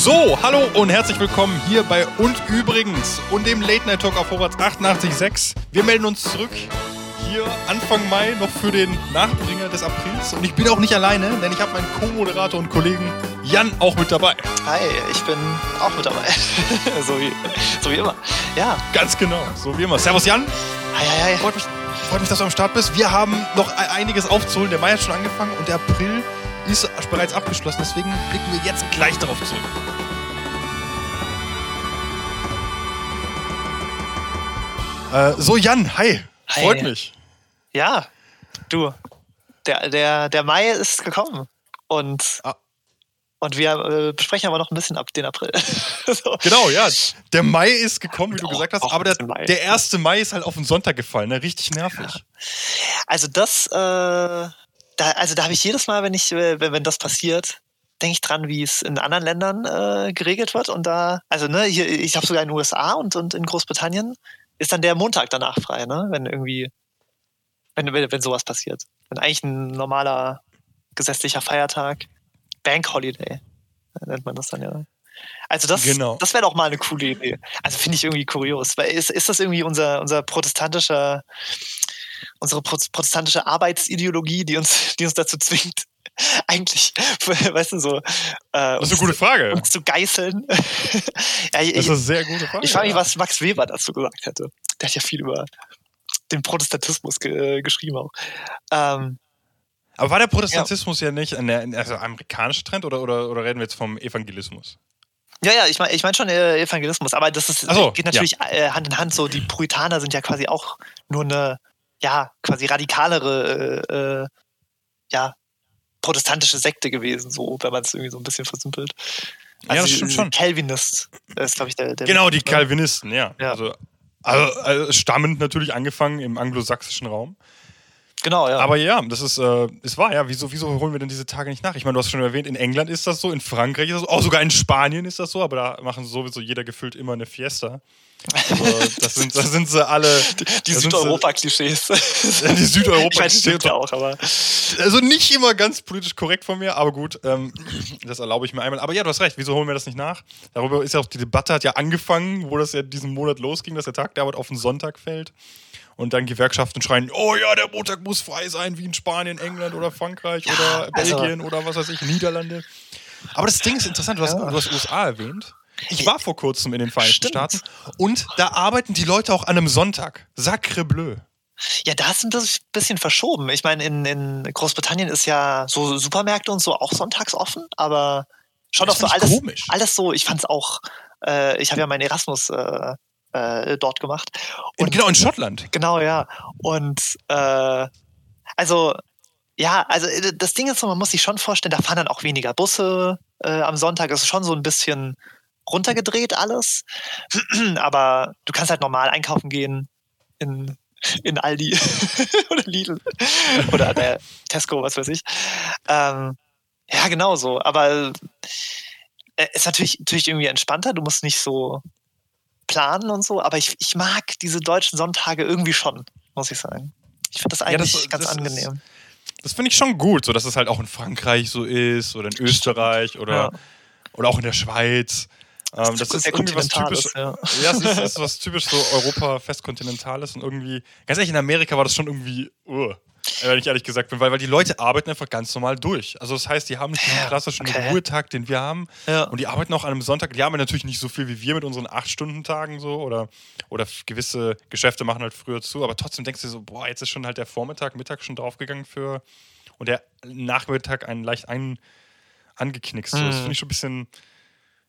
So, hallo und herzlich willkommen hier bei Und Übrigens und dem Late Night Talk auf Vorwärts 88.6. Wir melden uns zurück hier Anfang Mai noch für den Nachbringer des Aprils. Und ich bin auch nicht alleine, denn ich habe meinen Co-Moderator und Kollegen Jan auch mit dabei. Hi, ich bin auch mit dabei. so, wie, so wie immer. Ja. Ganz genau, so wie immer. Servus Jan. Hi, hi, hi. Freut mich, freut mich, dass du am Start bist. Wir haben noch e- einiges aufzuholen. Der Mai hat schon angefangen und der April ist bereits abgeschlossen. Deswegen blicken wir jetzt gleich darauf zurück. Äh, so, Jan, hi. Hi. Freut mich. Ja, du. Der, der, der Mai ist gekommen. Und, Ah. und wir äh, besprechen aber noch ein bisschen ab den April. so. Genau, ja. Der Mai ist gekommen, wie du Auch- gesagt hast, auch aber der, der erste Mai ist halt auf den Sonntag gefallen, ne? Richtig nervig. Also das, äh, da, also da habe ich jedes Mal, wenn ich, äh, wenn, wenn das passiert, denke ich dran, wie es in anderen Ländern äh, geregelt wird. Und da, also ne, hier, ich habe sogar in den USA und, und in Großbritannien ist dann der Montag danach frei, ne? Wenn irgendwie, wenn, wenn, wenn sowas passiert. Wenn eigentlich ein normaler gesetzlicher Feiertag, Bank Holiday, nennt man das dann ja. Also das, Genau. das wäre doch mal eine coole Idee. Also finde ich irgendwie kurios. Weil ist, ist das irgendwie unser, unser protestantischer, unsere pro- protestantische Arbetsideologie, die uns, die uns dazu zwingt, eigentlich, weißt du, so äh, Das uns, ist eine gute Frage. uns zu geißeln. ja, ich, Das ist eine sehr gute Frage. ich frage mich, ja. was Max Weber dazu gesagt hätte. Der hat ja viel über den Protestantismus ge geschrieben auch. Ähm, Aber war der Protestantismus ja, nicht ein also amerikanischer Trend oder, oder, oder reden wir jetzt vom Evangelismus? Ja, ja, ich meine ich mein schon äh, Evangelismus, aber das ist, so, geht natürlich äh, Hand in Hand. So, die Puritaner sind ja quasi auch nur eine, ja, quasi radikalere, äh, äh, ja, protestantische Sekte gewesen, so, wenn man es irgendwie so ein bisschen versimpelt. Ja, das stimmt schon. Calvinist ist, glaube ich, der, der Genau, die ne? Calvinisten, ja. Ja. Also, also, also stammend natürlich angefangen im anglosächsischen Raum. Genau, ja. Aber ja, das ist, äh, ist wahr, ja. Wieso, wieso holen wir denn diese Tage nicht nach? Ich meine, du hast schon erwähnt, in England ist das so, in Frankreich ist das so, auch sogar in Spanien ist das so, aber da machen sowieso jeder gefühlt immer eine Fiesta. Also, das, sind, das sind sie alle. die sie- Südeuropa-Klischees. Die Südeuropa- ich meine, stimmt ja auch, aber Also nicht immer ganz politisch korrekt von mir, aber gut, ähm, das erlaube ich mir einmal. Aber ja, du hast recht, wieso holen wir das nicht nach? Darüber ist ja auch die Debatte hat ja angefangen, wo das ja diesen Monat losging, dass der Tag der Arbeit auf den Sonntag fällt. Und dann Gewerkschaften schreien, oh ja, der Montag muss frei sein, wie in Spanien, England oder Frankreich Ja, oder also- Belgien oder was weiß ich, Niederlande. Aber das Ding ist interessant, du hast, Ja. du hast USA erwähnt. Ich war vor kurzem in den Vereinigten Stimmt. Staaten und da arbeiten die Leute auch an einem Sonntag. Sacre bleu. Ja, da ist ein bis- bisschen verschoben. Ich meine, in, in Großbritannien ist ja so Supermärkte und so auch sonntags offen, aber schon auch so alles, komisch. alles so. Ich fand's auch, äh, ich habe ja meinen Erasmus äh, äh, dort gemacht. In, Und genau, in Schottland. Genau, ja. Und äh, also, ja, also äh, das Ding ist so, man muss sich schon vorstellen, da fahren dann auch weniger Busse äh, am Sonntag. Es ist schon so ein bisschen runtergedreht alles. Aber du kannst halt normal einkaufen gehen in, in Aldi oder Lidl oder der Tesco, was weiß ich. Ähm, ja, genau so. Aber äh, ist natürlich, natürlich irgendwie entspannter. Du musst nicht so planen und so, aber ich, ich mag diese deutschen Sonntage irgendwie schon, muss ich sagen. Ich finde das Ja, eigentlich das- ganz das ist- angenehm. Das finde ich schon gut, so dass es halt auch in Frankreich so ist oder in Österreich oder, Ja. oder auch in der Schweiz. Ähm, das ist irgendwie was typisch. ist, ja. Ja, es ist, es ist was typisch so Europa festkontinentales und irgendwie, ganz ehrlich, in Amerika war das schon irgendwie, uh, wenn ich ehrlich gesagt bin, weil, weil die Leute arbeiten einfach ganz normal durch. Also das heißt, die haben nicht Ja, klassischen okay. Ruhetag, den wir haben. Ja. Und die arbeiten auch an einem Sonntag. Die haben natürlich nicht so viel wie wir mit unseren 8-Stunden-Tagen so oder, oder gewisse Geschäfte machen halt früher zu, aber trotzdem denkst du so, boah, jetzt ist schon halt der Vormittag, Mittag schon draufgegangen für und der Nachmittag einen leicht ein, angeknickst. So. Das Mhm. finde ich schon ein bisschen.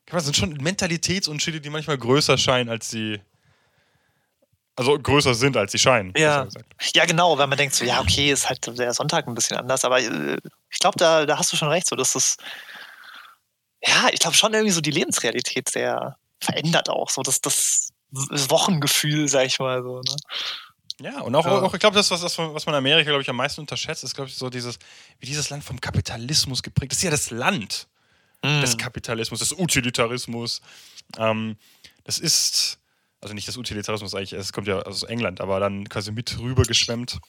Das sind schon Mentalitätsunterschiede, die manchmal größer scheinen, als sie. Also größer sind, als sie scheinen. Ja. ja, genau, wenn man denkt so, ja, okay, ist halt der Sonntag ein bisschen anders, aber äh, ich glaube, da, da hast du schon recht, so dass das, ja, ich glaube schon irgendwie so die Lebensrealität sehr verändert auch, so dass das Wochengefühl, sag ich mal so. Ne? Ja, und auch, Ja. auch ich glaube, das, was, was man was man in Amerika, glaube ich, am meisten unterschätzt, ist, glaube ich, so dieses, wie dieses Land vom Kapitalismus geprägt ist. Das ist ja das Land des Mhm. Kapitalismus, des Utilitarismus. Ähm, das ist, also nicht des Utilitarismus eigentlich, es kommt ja aus England, aber dann quasi mit rüber geschwemmt.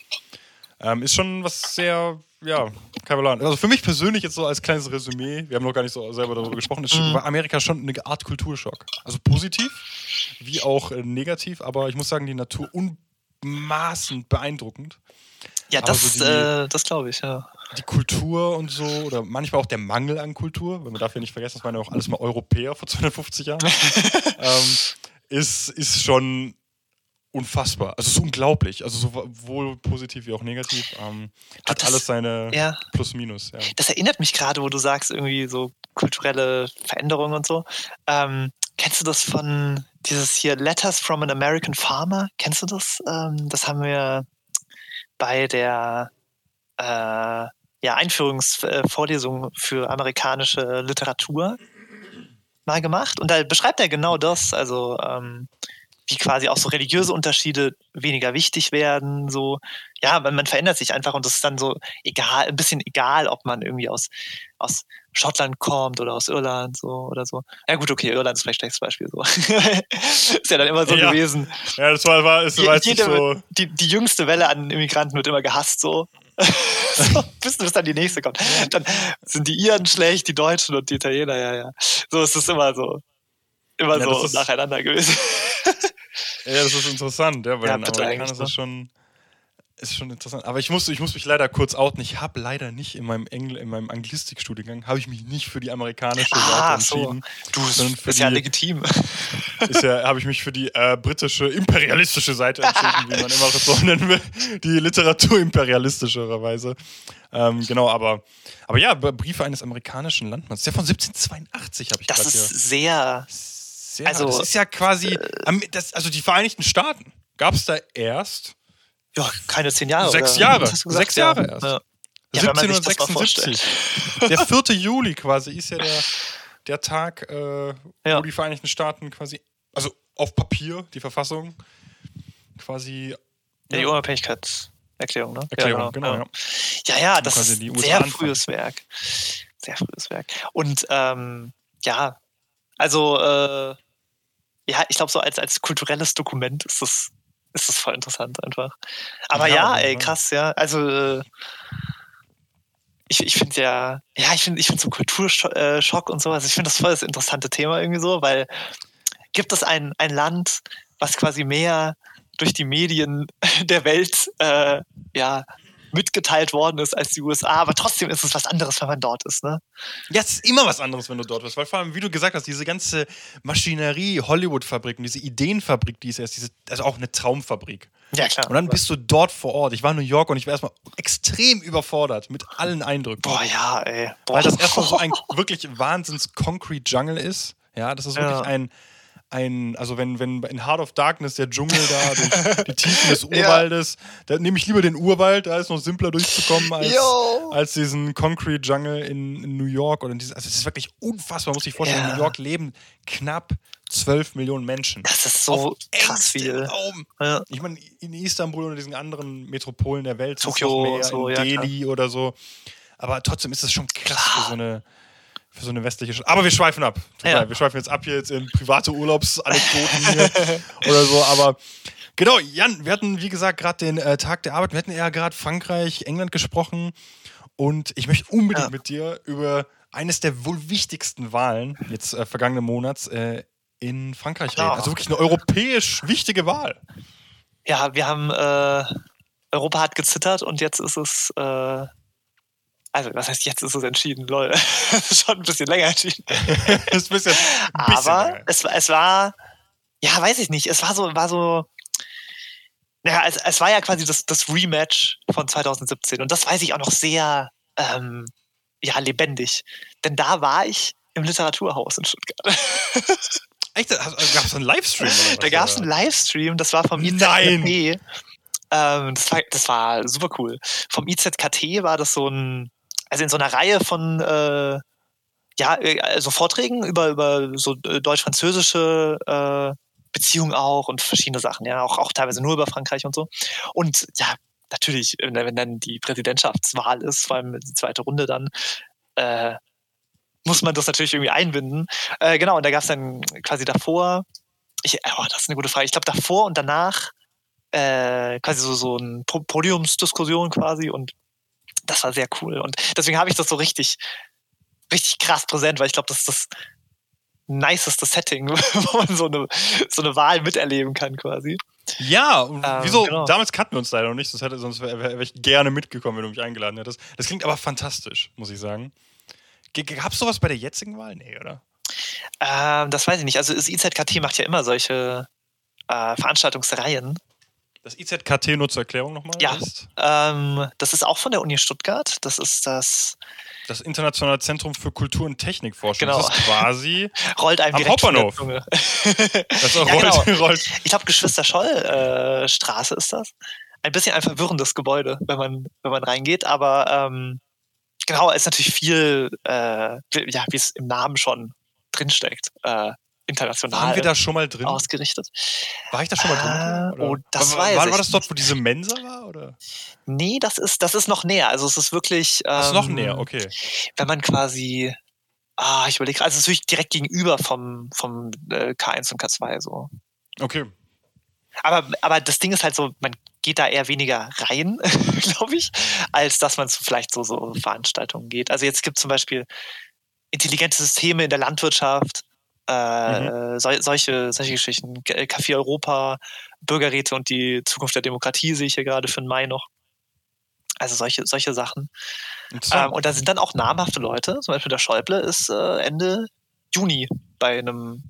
Ähm, ist schon was sehr, ja, kein Plan. Also für mich persönlich jetzt so als kleines Resümee, wir haben noch gar nicht so selber darüber gesprochen, ist Mhm. war Amerika schon eine Art Kulturschock. Also positiv, wie auch äh, negativ, aber ich muss sagen, die Natur unmaßend beeindruckend. Ja, Aber das, so die- äh, das glaube ich, ja. Die Kultur und so, oder manchmal auch der Mangel an Kultur, weil man darf ja nicht vergessen, das waren ja auch alles mal Europäer vor 250 Jahren, ähm, ist, ist schon unfassbar. Also es ist unglaublich. Also sowohl positiv wie auch negativ. Ähm, hat das- alles seine Ja, Plus-Minus. Ja. das erinnert mich gerade, wo du sagst, irgendwie so kulturelle Veränderungen und so. Ähm, kennst du das von dieses hier Letters from an American Farmer? Kennst du das? Ähm, das haben wir bei der äh, ja, Einführungsvorlesung für amerikanische Literatur mal gemacht. Und da beschreibt er genau das, also ähm, wie quasi auch so religiöse Unterschiede weniger wichtig werden. So, ja, man, man verändert sich einfach und das ist dann so egal, ein bisschen egal, ob man irgendwie aus, aus Schottland kommt oder aus Irland so oder so. Ja gut, okay, Irland ist vielleicht ein schlechtes Beispiel so. ist ja dann immer so Ja. gewesen. ja, das war, war, ist, Je- jede- so. Die, die jüngste Welle an Immigranten wird immer gehasst so. so bis, bis dann die nächste kommt. Dann sind die Iren schlecht, die Deutschen und die Italiener, ja, ja. So ist es immer so. Immer Ja, so nacheinander gewesen. Ja, das ist interessant, ja, weil Ja, bitte Amerikanern ist das schon. Ist schon interessant. Aber ich muss, ich muss mich leider kurz outen. Ich habe leider nicht in meinem, Engl in meinem Anglistikstudiengang, habe ich mich nicht für die amerikanische Ah, Seite so. entschieden. Du, das Sondern für ist ja die- legitim. ist ja, habe ich mich für die äh, britische imperialistische Seite entschieden, wie man immer das so nennen will. Die Literatur imperialistischerweise. Ähm, genau, aber, aber ja, Briefe eines amerikanischen Landmanns. Der von 1782 habe ich Das gerade ist hier. sehr. Sehr, also, das ist ja quasi, am- das, also die Vereinigten Staaten gab es da erst Ja, keine zehn Jahre. Sechs oder? Jahre. Sechs Jahre ja. erst. Ja. Ja, wenn man sich das mal 1776. Der 4. Juli quasi ist ja der, der Tag, äh, Ja. wo die Vereinigten Staaten quasi, also auf Papier, die Verfassung, quasi Ja, die Unabhängigkeitserklärung, ne? Erklärung, ja, genau, ja. Ja, das ist ein sehr anfangen. frühes Werk. Sehr frühes Werk. Und ähm, ja, also äh, ja, ich glaube, so als, als kulturelles Dokument ist das, ist das voll interessant einfach. Aber Ja, ja, ey, krass, ja. Also äh, ich, ich finde ja, ja, ich finde ich find so Kulturschock äh, und sowas, ich finde das voll das interessante Thema irgendwie so, weil gibt es ein, ein Land, was quasi mehr durch die Medien der Welt äh, ja, mitgeteilt worden ist als die USA, aber trotzdem ist es was anderes, wenn man dort ist, ne? Ja, es ist immer was anderes, wenn du dort bist. Weil vor allem, wie du gesagt hast, diese ganze Maschinerie, Hollywood-Fabrik und diese Ideenfabrik, die ist erst, diese, also auch eine Traumfabrik. Ja, klar. Und dann bist du dort vor Ort. Ich war in New York und ich war erstmal extrem überfordert mit allen Eindrücken. Boah, ja, ey. Boah. Weil das erstmal so ein wirklich Wahnsinns-Concrete-Jungle ist. Ja, das ist wirklich Ja. ein, ein, also wenn, wenn in Heart of Darkness der Dschungel da durch die Tiefen des Ja. Urwaldes, da nehme ich lieber den Urwald, da ist noch simpler durchzukommen als, Yo. als diesen Concrete Jungle in, in New York. Oder in dieses, also es ist wirklich unfassbar, man muss sich vorstellen, Ja. in New York leben knapp 12 Millionen Menschen. das ist so krass viel. Ja. Ich meine, in Istanbul oder diesen anderen Metropolen der Welt, Tokio und so, in ja, Delhi oder so. Aber trotzdem ist es schon krass für so eine, für so eine westliche Stadt. Aber wir schweifen ab. Ja. Wir schweifen jetzt ab hier jetzt in private Urlaubsanekdoten oder so. Aber genau, Jan, wir hatten, wie gesagt, gerade den äh, Tag der Arbeit. Wir hatten ja gerade Frankreich, England gesprochen. Und ich möchte unbedingt Ja. mit dir über eines der wohl wichtigsten Wahlen jetzt äh, vergangenen Monats äh, in Frankreich reden. Ja. Also wirklich eine europäisch wichtige Wahl. Ja, wir haben äh, Europa hat gezittert und jetzt ist es äh, also was heißt jetzt ist es entschieden, lol. Das ist schon ein bisschen länger entschieden. das ist ein bisschen, ein bisschen Aber länger. es, war- es war, ja, weiß ich nicht, es war so, war so, ja, es, es war ja quasi das, das Rematch von 2017 und das weiß ich auch noch sehr, ähm, ja, lebendig. Denn da war ich im Literaturhaus in Stuttgart. Echt? Gab es einen Livestream? Oder was, Da gab es einen Livestream, das war vom! IZKT. Ähm, das, war, das war super cool. Vom IZKT war das so ein, also in so einer Reihe von äh, ja, äh, also Vorträgen über, über so äh, deutsch-französische äh, Beziehungen auch und verschiedene Sachen, ja, auch, auch teilweise nur über Frankreich und so. Und ja, natürlich, wenn dann die Präsidentschaftswahl ist, vor allem die zweite Runde dann, äh, muss man das natürlich irgendwie einbinden. Äh, genau, und da gab es dann quasi davor, ich, oh, das ist eine gute Frage, ich glaube davor und danach äh, quasi so, so eine Po- Podiumsdiskussion quasi und das war sehr cool. Und deswegen habe ich das so richtig, richtig krass präsent, weil ich glaube, das ist das niceste Setting, wo man so eine, so eine Wahl miterleben kann quasi. Ja, ähm, wieso? Genau. Damals kannten wir uns leider noch nicht, sonst, hätte, sonst wäre wär ich gerne mitgekommen, wenn du mich eingeladen hättest. Das klingt aber fantastisch, muss ich sagen. Gab es sowas bei der jetzigen Wahl? Nee, oder? Ähm, das weiß ich nicht. Also das IZKT macht ja immer solche äh, Veranstaltungsreihen. Das IZKT nur zur Erklärung nochmal? Ja, ist? Ähm, das ist auch von der Uni Stuttgart. Das ist das das Internationale Zentrum für Kultur- und Technikforschung. Genau. Das ist quasi rollt einem am Hauptbahnhof. das ja, rollt, genau. rollt. Ich glaube, Geschwister Scholl äh, Straße ist das. Ein bisschen ein verwirrendes Gebäude, wenn man, wenn man reingeht, aber ähm, genau, ist natürlich viel, äh, ja, wie es im Namen schon drinsteckt. Äh, international. Waren wir da schon mal drin? Ausgerichtet. War ich da schon mal drin? Äh, oh, das war, war, war das dort, wo diese Mensa war? Oder? Nee, das ist, das ist noch näher. Also es ist wirklich. Ähm, das ist noch ähm, näher, okay. Wenn man quasi. Ah, ich überlege, also es ist wirklich direkt gegenüber vom, vom äh, K1 und K2 so. Okay. Aber, aber das Ding ist halt so, man geht da eher weniger rein, glaube ich, als dass man zu vielleicht so, so Veranstaltungen geht. Also jetzt gibt es zum Beispiel intelligente Systeme in der Landwirtschaft, äh, mhm. so, solche, solche Geschichten. Café Europa, Bürgerräte und die Zukunft der Demokratie sehe ich hier gerade für den Mai noch. Also solche, solche Sachen. Ähm, und da sind dann auch namhafte Leute, zum Beispiel der Schäuble ist äh, Ende Juni bei einem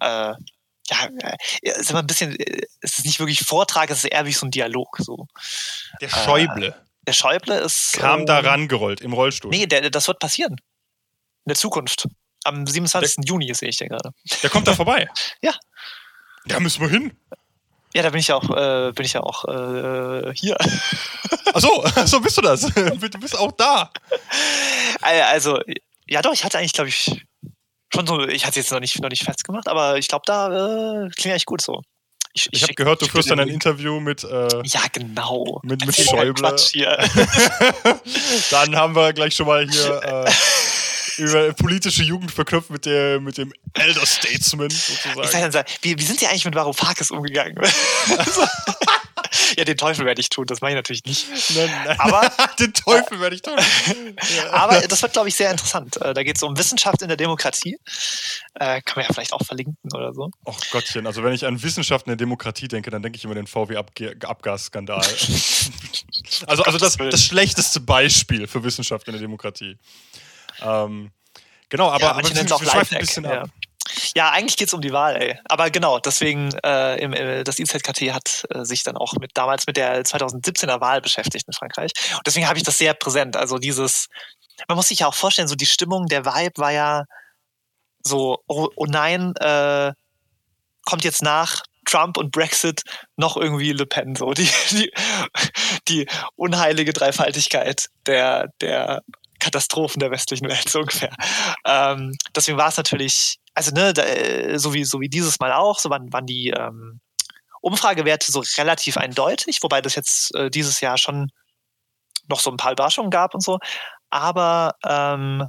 äh, ja, äh, ist immer ein bisschen, äh, es ist nicht wirklich Vortrag, es ist eher wie so ein Dialog. So. Der Schäuble. Äh, der Schäuble ist. Kam da rangerollt im Rollstuhl. Nee, der, das wird passieren. In der Zukunft. Am 27. Der, Juni sehe ich den gerade. Der kommt da vorbei. ja. Da müssen wir hin. Ja, da bin ich ja auch, äh, bin ich ja auch äh, hier. Achso, so bist du das. Du bist auch da. Also, ja doch, ich hatte eigentlich, glaube ich, schon so, ich hatte es jetzt noch nicht, noch nicht festgemacht, aber ich glaube, da äh, klingt eigentlich gut so. Ich, ich, ich habe gehört, du führst dann ein Interview mit. Äh, ja, genau. Mit, mit Schäuble. dann haben wir gleich schon mal hier. Äh, über politische Jugend verknüpft mit, der, mit dem Elder Statesman sozusagen. Ich sag dann, wie, wie sind Sie eigentlich mit Varoufakis umgegangen? ja, den Teufel werde ich tun, das mache ich natürlich nicht. Nein, nein. Aber, den Teufel werde ich tun. aber das wird, glaube ich, sehr interessant. Äh, da geht es um Wissenschaft in der Demokratie. Äh, kann man ja vielleicht auch verlinken oder so. Ach Gottchen, also wenn ich an Wissenschaft in der Demokratie denke, dann denke ich immer den VW-Abgasskandal. also also das, das schlechteste Beispiel für Wissenschaft in der Demokratie. Ähm, genau, aber, ja, aber wir, auch schweifen ein bisschen ja. ab. Ja, eigentlich geht es um die Wahl, ey. Aber genau, deswegen, äh, im, äh, das IZKT hat äh, sich dann auch mit damals mit der 2017er Wahl beschäftigt in Frankreich. Und deswegen habe ich das sehr präsent. Also dieses, man muss sich ja auch vorstellen, so die Stimmung, der Vibe war ja so, oh, oh nein, äh, kommt jetzt nach Trump und Brexit noch irgendwie Le Pen, so die, die, die unheilige Dreifaltigkeit der, der Katastrophen der westlichen Welt, so ungefähr. Ähm, deswegen war es natürlich, also ne, da, äh, so, wie, so wie dieses Mal auch, so waren, waren die ähm, Umfragewerte so relativ eindeutig, wobei das jetzt äh, dieses Jahr schon noch so ein paar Überraschungen gab und so. Aber ähm,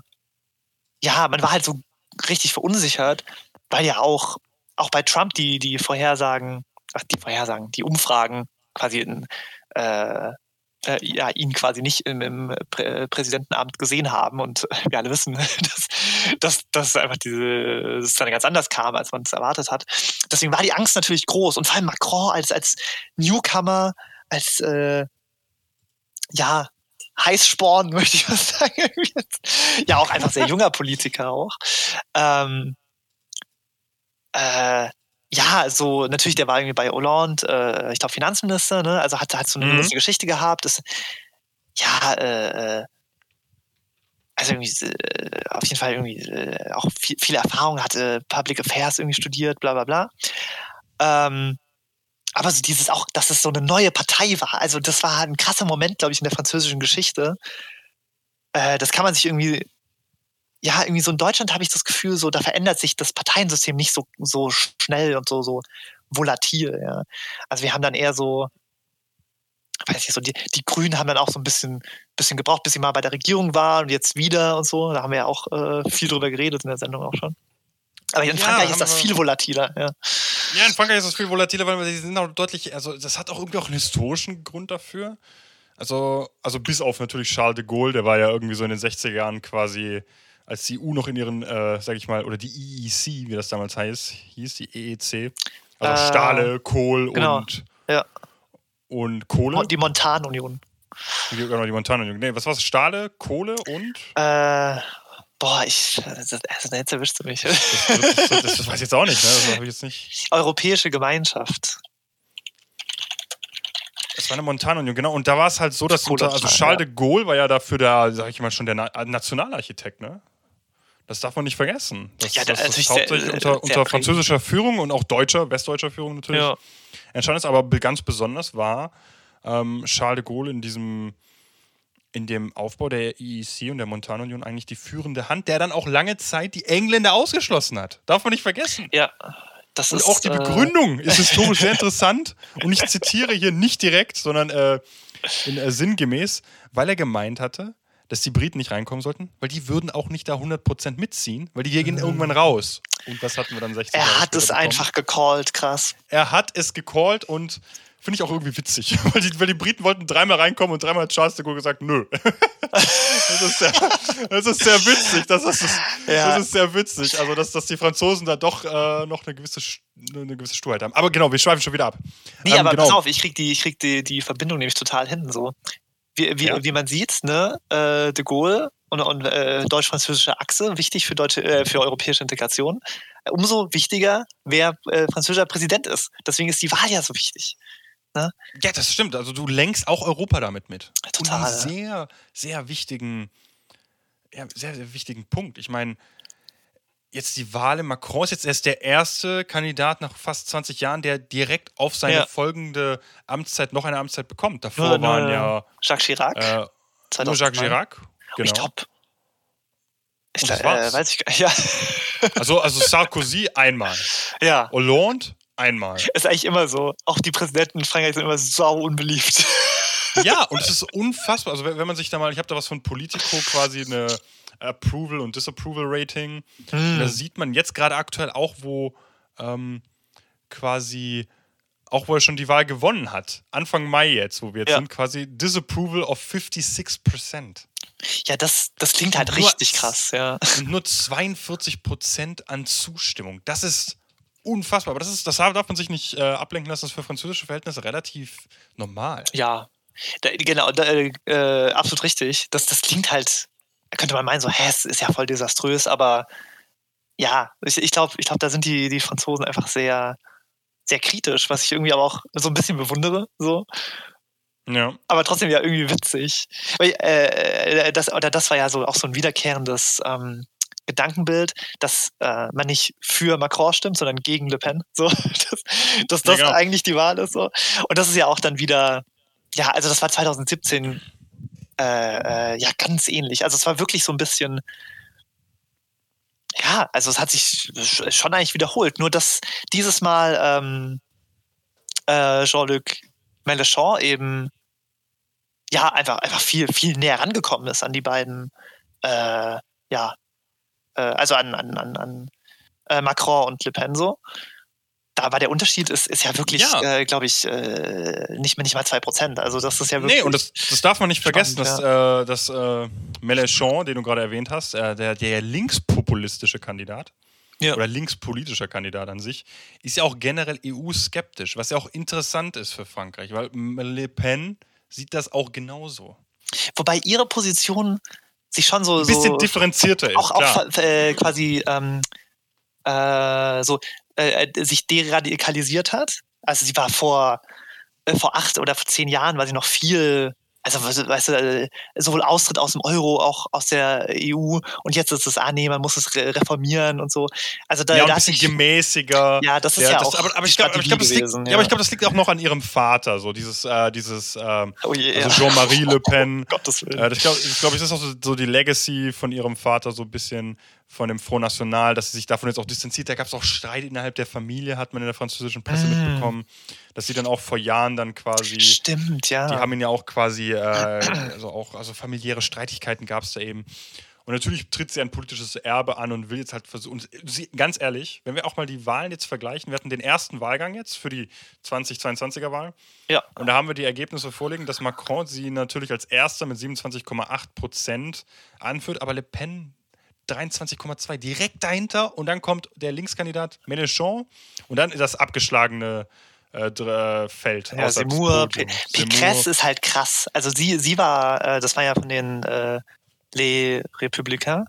ja, man war halt so richtig verunsichert, weil ja auch, auch bei Trump die, die Vorhersagen, ach, die Vorhersagen, die Umfragen quasi in äh, äh, ja, ihn quasi nicht im, im Prä Präsidentenamt gesehen haben. Und wir alle wissen, dass, dass, dass einfach diese, dass dann ganz anders kam, als man es erwartet hat. Deswegen war die Angst natürlich groß. Und vor allem Macron als, als Newcomer, als äh, ja, Heißsporn, möchte ich mal sagen. ja, auch einfach sehr junger Politiker auch. Ähm, äh, ja, so natürlich, der war irgendwie bei Hollande, äh, ich glaube Finanzminister, ne? Also hat, hat so eine mhm. lustige Geschichte gehabt. Das, ja, äh, äh also irgendwie äh, auf jeden Fall irgendwie äh, auch viel, viele Erfahrungen hatte, Public Affairs irgendwie studiert, bla bla bla. Ähm, aber so dieses auch, dass es so eine neue Partei war, also das war ein krasser Moment, glaube ich, in der französischen Geschichte. Äh, das kann man sich irgendwie ja, irgendwie so in Deutschland habe ich das Gefühl, so da verändert sich das Parteiensystem nicht so, so schnell und so, so volatil, ja. Also wir haben dann eher so, weiß ich so, die, die Grünen haben dann auch so ein bisschen, bisschen gebraucht, bis sie mal bei der Regierung waren und jetzt wieder und so. Da haben wir ja auch äh, viel drüber geredet in der Sendung auch schon. Aber in ja, Frankreich ist das viel volatiler, ja. Ja, in Frankreich ist das viel volatiler, weil sie sind auch deutlich, also das hat auch irgendwie auch einen historischen Grund dafür. Also, also bis auf natürlich Charles de Gaulle, der war ja irgendwie so in den 60er Jahren quasi, als die EU noch in ihren, äh, sag ich mal, oder die EEC, wie das damals heißt, hieß, die EEC. Also Äh, Stahle, Kohl genau. und, Ja. und Kohle. Die Montanunion. Genau, die Montana. Nee, was war's? Stahle, Kohle und? Äh, boah, ich. Das, also, jetzt erwischst du mich. Das, das, das, das weiß ich jetzt auch nicht, ne? Das habe ich jetzt nicht. Europäische Gemeinschaft. Das war eine Montanunion, genau. Und da war es halt so, dass unter, also Charles de Gaulle war ja dafür der, sag ich mal schon, der Na Nationalarchitekt, ne? Das darf man nicht vergessen. Das, Ja, da- das, das natürlich hauptsächlich sehr- unter, sehr unter prägend. französischer Führung und auch deutscher, westdeutscher Führung natürlich Ja. entstanden ist. Aber be- ganz besonders war ähm, Charles de Gaulle in diesem in dem Aufbau der EEC und der Montanunion eigentlich die führende Hand, der dann auch lange Zeit die Engländer ausgeschlossen hat. Darf man nicht vergessen. Ja. Das Und ist, auch die äh, Begründung ist historisch sehr interessant. Und ich zitiere hier nicht direkt, sondern äh, in, äh, sinngemäß, weil er gemeint hatte, dass die Briten nicht reinkommen sollten, weil die würden auch nicht da 100% mitziehen, weil die gehen irgendwann raus. Und was hatten wir dann 60 Jahre Er hat später es bekommen? einfach gecallt, krass. Er hat es gecallt und finde ich auch irgendwie witzig, weil die, weil die Briten wollten dreimal reinkommen und dreimal hat Charles de Gaulle gesagt, nö. das, ist sehr, das ist sehr witzig. Das ist, Ja. das ist sehr witzig. Also, dass, dass die Franzosen da doch äh, noch eine gewisse, eine gewisse Sturheit haben. Aber genau, wir schweifen schon wieder ab. Nee, Ähm, aber genau. pass auf, ich krieg die, ich krieg die, die Verbindung nämlich total hin. So. Wie, wie, Ja. wie man sieht, ne, äh, de Gaulle und, und äh, deutsch-französische Achse, wichtig für, deutsche, äh, für europäische Integration. Äh, Umso wichtiger, wer äh, französischer Präsident ist. Deswegen ist die Wahl ja so wichtig. Ja, das stimmt. Also du lenkst auch Europa damit mit. Total, Und einen sehr, sehr wichtigen, ja, sehr, sehr wichtigen Punkt. Ich meine, jetzt die Wahl in Macron ist jetzt erst der erste Kandidat nach fast 20 Jahren, der direkt auf seine Ja. folgende Amtszeit noch eine Amtszeit bekommt. Davor Nur- waren nur ja Jacques Chirac. äh, nur 2002. Jacques Chirac. Ich Genau. top. Ich, Und das äh, war's. weiß ich gar Ja. Also, also Sarkozy einmal. ja. Hollande einmal. Ist eigentlich immer so. Auch die Präsidenten in Frankreich sind immer sau unbeliebt. Ja, und es ist unfassbar. Also wenn wenn man sich da mal, ich habe da was von Politico quasi eine Approval und Disapproval Rating. Hm. Da sieht man jetzt gerade aktuell auch, wo ähm, quasi auch wo er schon die Wahl gewonnen hat. Anfang Mai jetzt, wo wir jetzt Ja. sind, quasi Disapproval of 56%. Ja, das, das klingt halt Nur- richtig krass, ja. Und nur 42% an Zustimmung. Das ist unfassbar. Aber das, ist, das darf man sich nicht äh, ablenken lassen. Das ist für französische Verhältnisse relativ normal. Ja, da, genau, da, äh, absolut richtig. Das, das klingt halt, da könnte man meinen, so, hä, es ist ja voll desaströs, aber ja, ich, ich glaube, ich glaub, da sind die, die Franzosen einfach sehr, sehr kritisch, was ich irgendwie aber auch so ein bisschen bewundere, so. Ja. Aber trotzdem ja irgendwie witzig. Weil, äh, das, oder das war ja so auch so ein wiederkehrendes ähm, Gedankenbild, dass äh, man nicht für Macron stimmt, sondern gegen Le Pen. So, dass, dass das genau. eigentlich die Wahl ist. So. Und das ist ja auch dann wieder, ja, also das war 2017 äh, äh, ja ganz ähnlich. Also es war wirklich so ein bisschen, ja, also es hat sich sch- schon eigentlich wiederholt. Nur dass dieses Mal ähm, äh, Jean-Luc Mélenchon eben ja einfach einfach viel viel näher rangekommen ist an die beiden äh, ja äh, also an an, an, an Macron und Le Pen so da war der Unterschied ist, ist ja wirklich Ja. äh, glaube ich äh, nicht nicht mal zwei Prozent also das ist ja wirklich Nee, und das, das darf man nicht vergessen, Spannend, dass, äh, dass äh, Mélenchon, den du gerade erwähnt hast, äh, der, der linkspopulistische Kandidat Ja. oder linkspolitischer Kandidat an sich, ist ja auch generell EU-skeptisch, was ja auch interessant ist für Frankreich, weil Le Pen sieht das auch genauso. wobei ihre Position sich schon so Ein bisschen so differenzierter ist, auch, klar. auch äh, quasi ähm, äh, so äh, äh, sich deradikalisiert hat. Also sie war vor, äh, vor acht oder vor zehn Jahren war sie noch viel, also weißt du, äh, sowohl Austritt aus dem Euro, auch aus der EU und jetzt ist es, ah nee, man muss es re reformieren und so. Also da, ja, da ein bisschen gemäßiger. Ja, das ist ja auch aber, aber ich glaube, glaub, das, liegt, ja. ja. aber ich glaub, das liegt auch noch an ihrem Vater, so dieses, äh, dieses ähm, oh je, also ja. Jean-Marie Le Pen. Gottes Willen. Äh, das glaube ich, glaub, ich, das ist auch so, so die Legacy von ihrem Vater, so ein bisschen von dem Front National, dass sie sich davon jetzt auch distanziert. Da gab es auch Streit innerhalb der Familie, hat man in der französischen Presse Mm. mitbekommen, dass sie dann auch vor Jahren dann quasi, Stimmt, ja. die haben ihn ja auch quasi, äh, also auch, also familiäre Streitigkeiten gab es da eben. Und natürlich tritt sie ein politisches Erbe an und will jetzt halt versuchen. Sie, ganz ehrlich, wenn wir auch mal die Wahlen jetzt vergleichen, wir hatten den ersten Wahlgang jetzt für die 2022er Wahl. Ja. Und da haben wir die Ergebnisse vorliegen, dass Macron sie natürlich als erster mit 27,8 Prozent anführt, aber Le Pen 23,2 direkt dahinter und dann kommt der Linkskandidat Mélenchon und dann das abgeschlagene äh, äh Feld. Ja, Seymour, Pécresse ist halt krass. Also sie, sie war, äh, das war ja von den äh, Les Républicains,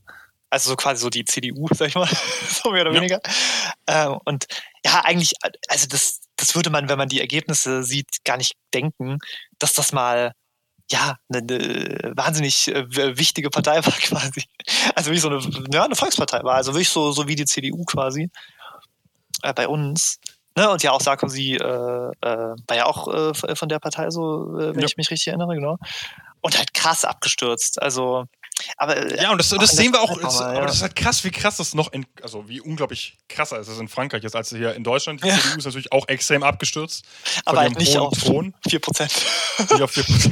also so quasi so die CDU, sag ich mal, so mehr oder ja. weniger. Ähm, und ja, eigentlich, also das, das würde man, wenn man die Ergebnisse sieht, gar nicht denken, dass das mal ja, eine, eine wahnsinnig äh, wichtige Partei war quasi. Also wie so eine, ja, eine Volkspartei war. Also wirklich so, so wie die CDU quasi äh, bei uns. Ne? Und ja, auch Sarkozy äh, äh, war ja auch äh, von der Partei so, äh, wenn ja. ich mich richtig erinnere, genau. Und halt krass abgestürzt. Also aber, ja, und das, das sehen wir auch. Das, aber das ist halt krass, wie krass das noch, in, also wie unglaublich krasser ist das in Frankreich ist, als hier in Deutschland. Die ja. CDU ist natürlich auch extrem abgestürzt. Aber halt nicht auf Thron. 4%. Nicht auf 4%.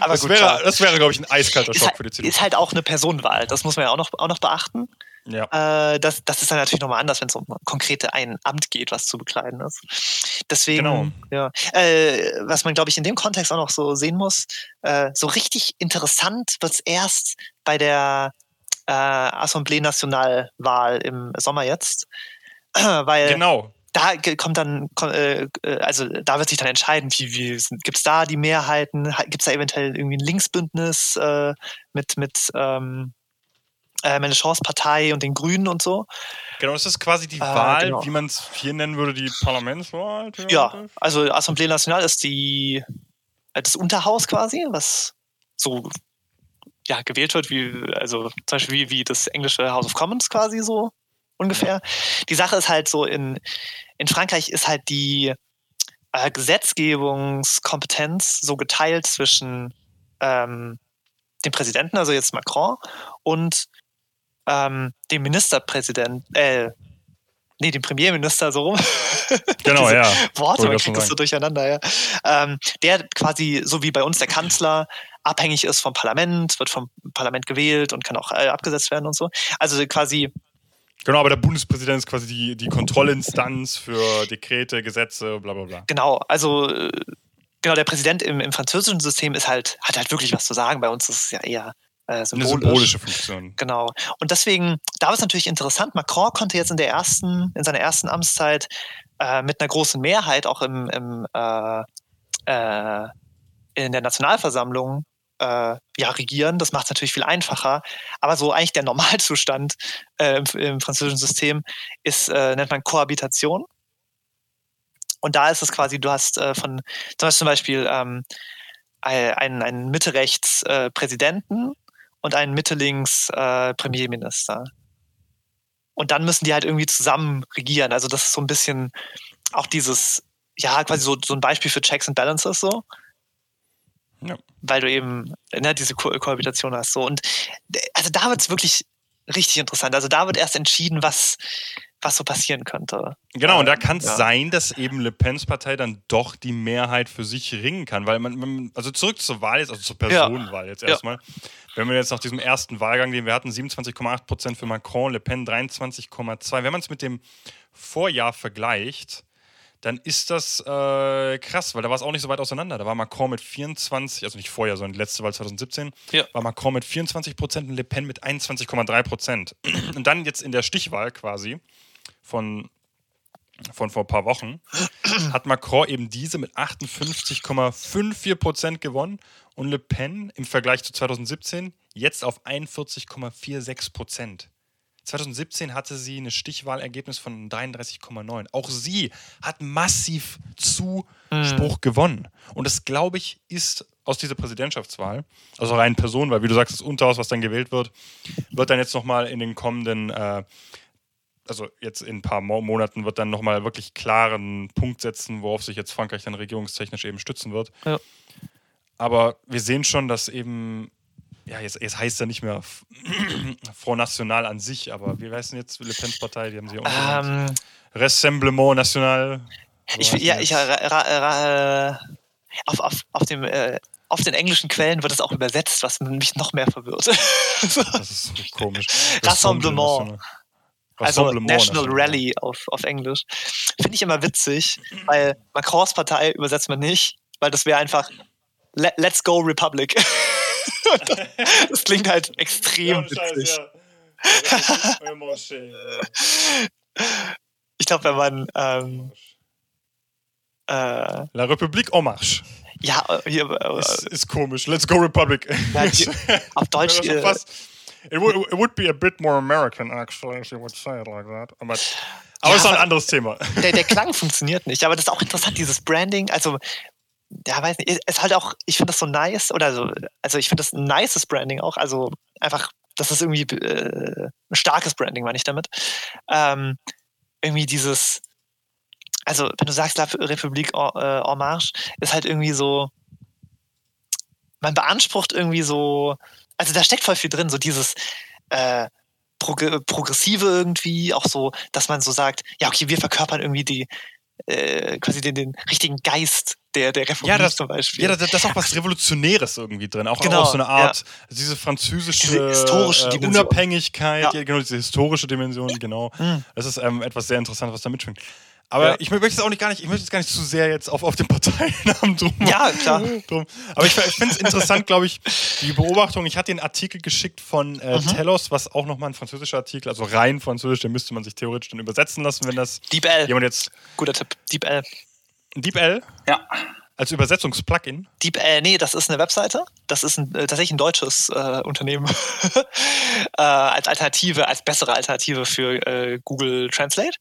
aber das, gut, wäre, das wäre, glaube ich, ein eiskalter Schock halt, für die CDU. Ist halt auch eine Personenwahl, das muss man ja auch noch, auch noch beachten. Ja. Äh, das, das ist dann natürlich nochmal anders, wenn es um konkrete ein Amt geht, was zu bekleiden ist. Deswegen, genau. ja. Äh, was man, glaube ich, in dem Kontext auch noch so sehen muss, äh, so richtig interessant wird es erst bei der äh, Assemblée Nationale-Wahl im Sommer jetzt. Weil genau da kommt dann, äh, äh, also da wird sich dann entscheiden, wie, wie gibt es da die Mehrheiten, gibt es da eventuell irgendwie ein Linksbündnis äh, mit, mit ähm, äh, meine Chance Partei und den Grünen und so. Genau, das ist quasi die äh, Wahl, genau. wie man es hier nennen würde, die Parlamentswahl. Ja, also Assemblée Nationale ist die äh, das Unterhaus quasi, was so ja, gewählt wird, wie, also zum Beispiel wie, wie das englische House of Commons quasi so ungefähr. Ja. Die Sache ist halt so, in, in Frankreich ist halt die äh, Gesetzgebungskompetenz so geteilt zwischen ähm, dem Präsidenten, also jetzt Macron, und ähm, dem Ministerpräsidenten, äh, nee, dem Premierminister so rum. Genau, ja. Worte, man kriegt das so durcheinander, ja. Ähm, der quasi, so wie bei uns der Kanzler, abhängig ist vom Parlament, wird vom Parlament gewählt und kann auch äh, abgesetzt werden und so. Also quasi. Genau, aber der Bundespräsident ist quasi die, die Kontrollinstanz für Dekrete, Gesetze, bla bla bla. Genau, also äh, genau, der Präsident im, im französischen System ist halt, hat halt wirklich was zu sagen. Bei uns ist es ja eher äh, symbolisch. Eine symbolische Funktion. Genau. Und deswegen, da war es natürlich interessant. Macron konnte jetzt in der ersten, in seiner ersten Amtszeit äh, mit einer großen Mehrheit auch im, im äh, äh, in der Nationalversammlung äh, ja, regieren. Das macht es natürlich viel einfacher. Aber so eigentlich der Normalzustand äh, im, im, französischen System ist, nennt man Kohabitation. Und da ist es quasi, du hast äh, von zum Beispiel ähm, einen, einen Mitte-Rechts-Präsidenten und einen Mitte-Links äh. Und dann müssen die halt irgendwie zusammen regieren. Also das ist so ein bisschen auch dieses, ja, quasi so, so ein Beispiel für Checks and Balances so. Ja. Weil du eben ne, diese Ko Kohabitation hast. So. Und also da wird es wirklich richtig interessant. Also da wird erst entschieden, was, was so passieren könnte. Genau, und da ähm, kann es ja. sein, dass eben Le Pens Partei dann doch die Mehrheit für sich ringen kann. Weil man, man also zurück zur Wahl jetzt, also zur Personenwahl ja. jetzt erstmal. Wenn wir jetzt nach diesem ersten Wahlgang, den wir hatten, 27,8 Prozent für Macron, Le Pen 23,2. Wenn man es mit dem Vorjahr vergleicht, dann ist das äh, krass, weil da war es auch nicht so weit auseinander. Da war Macron mit 24, also nicht vorher, sondern die letzte Wahl 2017, ja. war Macron mit 24 Prozent und Le Pen mit 21,3 Prozent. Und dann jetzt in der Stichwahl quasi von, von vor ein paar Wochen hat Macron eben diese mit 58,54 Prozent gewonnen und Le Pen im Vergleich zu 2017 jetzt auf 41,46 Prozent. 2017 hatte sie ein Stichwahlergebnis von 33,9. Auch sie hat massiv Zuspruch mhm. gewonnen. Und das, glaube ich, ist aus dieser Präsidentschaftswahl, also rein Person, weil wie du sagst, das Unterhaus, was dann gewählt wird, wird dann jetzt nochmal in den kommenden, äh, also jetzt in ein paar Monaten, wird dann nochmal wirklich klaren Punkt setzen, worauf sich jetzt Frankreich dann regierungstechnisch eben stützen wird. Ja. Aber wir sehen schon, dass eben ja, jetzt, jetzt heißt er nicht mehr Front National an sich, aber wie heißt denn jetzt Le Pen's Partei? Die haben sie auch ähm, Rassemblement National. ich, ja, ich, ra, ra, ra, auf, auf, auf dem äh, auf den englischen Quellen wird es auch übersetzt, was mich noch mehr verwirrt. Das ist so komisch. Rassemblement. Also National. Rally auf, auf Englisch. Finde ich immer witzig, weil Macrons Partei übersetzt man nicht, weil das wäre einfach Let, Let's Go Republic. das klingt halt extrem witzig. Ich glaube, wenn man ähm, äh, La République en marche. ja, äh, hier, äh, Ist, ist komisch. Let's go Republic. Ja, die- auf Deutsch äh, It would, it would be a bit more American, actually, if you would say it like that. Aber, aber Ja, ist noch ein anderes Thema. der, der Klang funktioniert nicht. Aber das ist auch interessant, dieses Branding. Also, ja, weiß nicht, ist halt auch, ich finde das so nice, oder so, also ich finde das ein nices Branding auch. Also einfach, das ist irgendwie äh, ein starkes Branding, meine ich damit. Ähm, irgendwie dieses, also wenn du sagst La Republik äh, en Marche, ist halt irgendwie so, man beansprucht irgendwie so, also da steckt voll viel drin, so dieses äh, Prog Progressive irgendwie, auch so, dass man so sagt, ja, okay, wir verkörpern irgendwie die, äh, quasi den, den richtigen Geist der, der Republik Ja, das- zum Beispiel. Ja, da, ist auch was Revolutionäres irgendwie drin. Auch, Genau, auch so eine Art, diese französische Diese historische äh. Unabhängigkeit, Ja. ja. genau, diese historische Dimension, genau. Hm. Das ist ähm, etwas sehr Interessantes, was da mitschwingt. Aber Ja. ich möchte jetzt auch nicht gar nicht, ich möchte jetzt gar nicht zu sehr jetzt auf, auf den Parteinamen drum. Ja, klar. drum. Aber ich, ich finde es interessant, glaube ich, die Beobachtung. Ich hatte den Artikel geschickt von äh, Mhm. Telos, was auch nochmal ein französischer Artikel, also rein französisch, den müsste man sich theoretisch dann übersetzen lassen, wenn das Deep L, jemand jetzt. guter Tipp. Deep L. DeepL Ja. als Übersetzungsplugin. Deep L, nee, das ist eine Webseite. Das ist ein, äh, tatsächlich ein deutsches äh, Unternehmen. äh, als Alternative, als bessere Alternative für äh, Google Translate.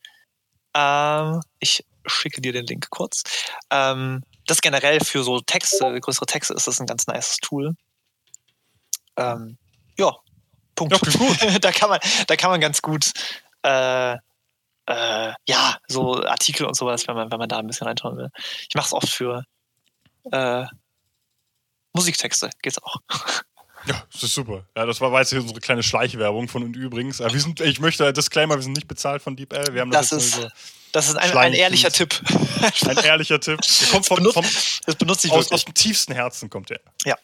Ähm, ich schicke dir den Link kurz. Ähm, das generell für so Texte, größere Texte ist das ein ganz nices Tool. Ähm, ja, Punkt. Ja, gut. da, kann man, da kann man ganz gut äh, äh, ja, so Artikel und sowas, wenn man, wenn man da ein bisschen reinschauen will. Ich mache es oft für äh, Musiktexte, geht's auch. Ja, das ist super. Ja, das war, jetzt unsere kleine Schleichwerbung von und übrigens. Aber wir sind, ich möchte Disclaimer, wir sind nicht bezahlt von DeepL. Wir haben das, Das ist- Das ist ein, ein ehrlicher Tipp. ein ehrlicher Tipp. Der kommt vom, vom, Das benutze ich aus, aus dem tiefsten Herzen kommt der. Ja.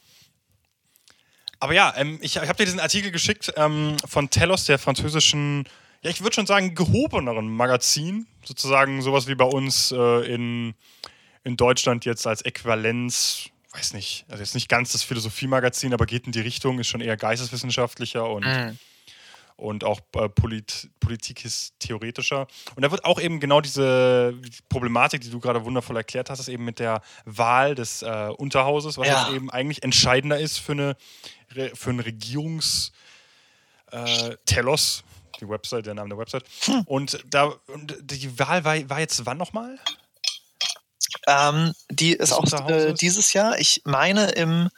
Aber ja, ähm, ich, ich habe dir diesen Artikel geschickt ähm, von Telos, der französischen, ja, ich würde schon sagen, gehobeneren Magazin. Sozusagen sowas wie bei uns äh, in, in Deutschland jetzt als Äquivalenz, weiß nicht, also jetzt nicht ganz das Philosophie-Magazin, aber geht in die Richtung, ist schon eher geisteswissenschaftlicher und Mhm. und auch äh, Polit Politik ist theoretischer. Und da wird auch eben genau diese Problematik, die du gerade wundervoll erklärt hast, ist eben mit der Wahl des äh, Unterhauses, was Ja. eben eigentlich entscheidender ist für, eine, für einen Regierungs äh, Telos, die Website, der Name der Website. Und da und die Wahl war, war jetzt wann nochmal? Ähm, die ist Des auch äh, dieses Jahr, ich meine im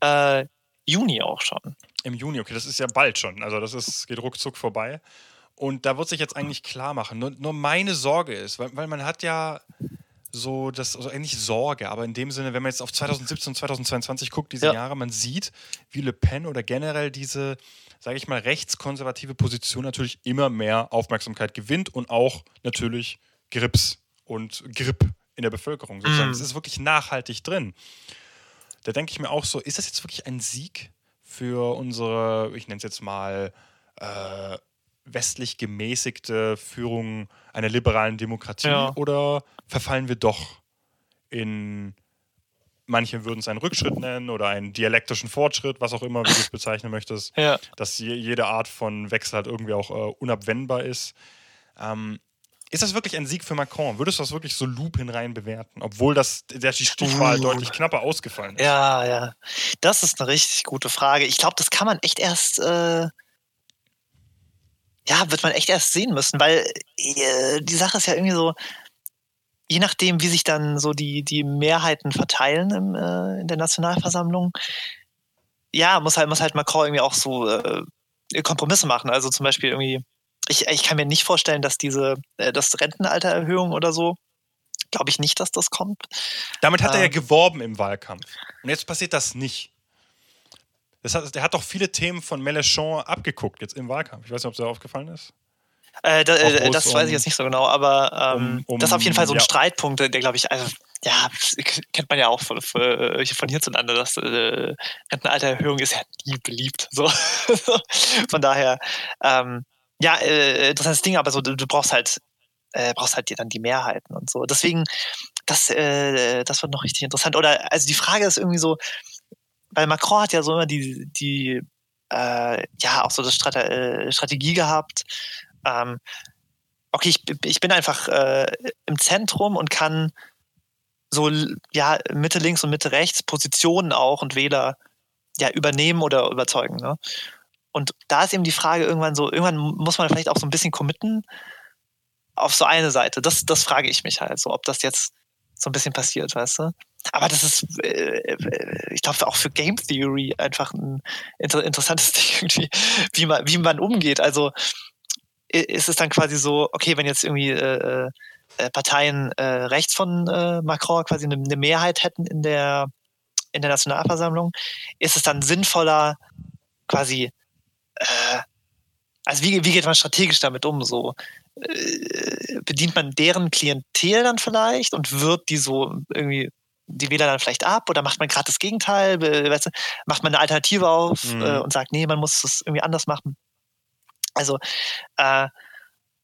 äh, Juni auch schon. Im Juni, okay, das ist ja bald schon. Also das ist, geht ruckzuck vorbei. Und da wird sich jetzt eigentlich klar machen. Nur, nur meine Sorge ist, weil, weil man hat ja so das, also nicht Sorge, aber in dem Sinne, wenn man jetzt auf 2017 und 2022 guckt, diese Ja. Jahre, man sieht, wie Le Pen oder generell diese, sage ich mal, rechtskonservative Position natürlich immer mehr Aufmerksamkeit gewinnt und auch natürlich Grips und Grip in der Bevölkerung. Sozusagen. Mhm. Es ist wirklich nachhaltig drin. Da denke ich mir auch so, ist das jetzt wirklich ein Sieg für unsere, ich nenne es jetzt mal, äh, westlich gemäßigte Führung einer liberalen Demokratie Ja. oder verfallen wir doch in, manche würden es einen Rückschritt nennen oder einen dialektischen Fortschritt, was auch immer, wie du es bezeichnen möchtest, Ja. dass je, jede Art von Wechsel halt irgendwie auch äh, unabwendbar ist. Ähm, ist das wirklich ein Sieg für Macron? Würdest du das wirklich so lupinrein bewerten, obwohl das, der die Stichwahl Uh. deutlich knapper ausgefallen ist? Ja, ja. Das ist eine richtig gute Frage. Ich glaube, das kann man echt erst, äh, ja, wird man echt erst sehen müssen, weil äh, die Sache ist ja irgendwie so, je nachdem, wie sich dann so die, die Mehrheiten verteilen im, äh, in der Nationalversammlung, ja, muss halt, muss halt Macron irgendwie auch so äh, Kompromisse machen. Also zum Beispiel irgendwie, ich, ich kann mir nicht vorstellen, dass diese, äh, das Rentenaltererhöhung oder so, glaube ich nicht, dass das kommt. Damit hat er ja Ähm. geworben im Wahlkampf. Und jetzt passiert das nicht. Das hat, der hat doch viele Themen von Mélenchon abgeguckt jetzt im Wahlkampf. Ich weiß nicht, ob es dir aufgefallen ist. Äh, da, äh, das um- weiß ich jetzt nicht so genau, aber ähm, um- um- das ist auf jeden Fall so ein ja. Streitpunkt, der, glaube ich, also ja, kennt man ja auch von, von hierzulande, dass äh, Rentenaltererhöhung ist ja nie beliebt. So. von daher, ähm, ja, äh, interessantes Ding, aber so, du, du brauchst halt, äh, brauchst halt dir dann die Mehrheiten und so. Deswegen, das, äh, das wird noch richtig interessant. Oder also die Frage ist irgendwie so, weil Macron hat ja so immer die, die äh, ja, auch so das Strate äh, Strategie gehabt. Ähm, okay, ich, ich bin einfach äh, im Zentrum und kann so ja Mitte links und Mitte rechts Positionen auch und Wähler ja übernehmen oder überzeugen. Ne? Und da ist eben die Frage irgendwann so, irgendwann muss man vielleicht auch so ein bisschen committen auf so eine Seite. Das, das frage ich mich halt so, ob das jetzt so ein bisschen passiert, weißt du? Aber das ist, äh, äh ich glaube, auch für Game Theory einfach ein inter interessantes Ding irgendwie, wie man, wie man umgeht. Also ist es dann quasi so, okay, wenn jetzt irgendwie äh, äh, Parteien äh, rechts von äh, Macron quasi eine, eine, Mehrheit hätten in der, in der Nationalversammlung, ist es dann sinnvoller, quasi, äh, also wie, wie geht man strategisch damit um? So äh, bedient man deren Klientel dann vielleicht und wird die so irgendwie die Wähler dann vielleicht ab oder macht man gerade das Gegenteil? Weißt du, macht man eine Alternative auf mhm. äh, und sagt, nee, man muss es irgendwie anders machen? Also, äh,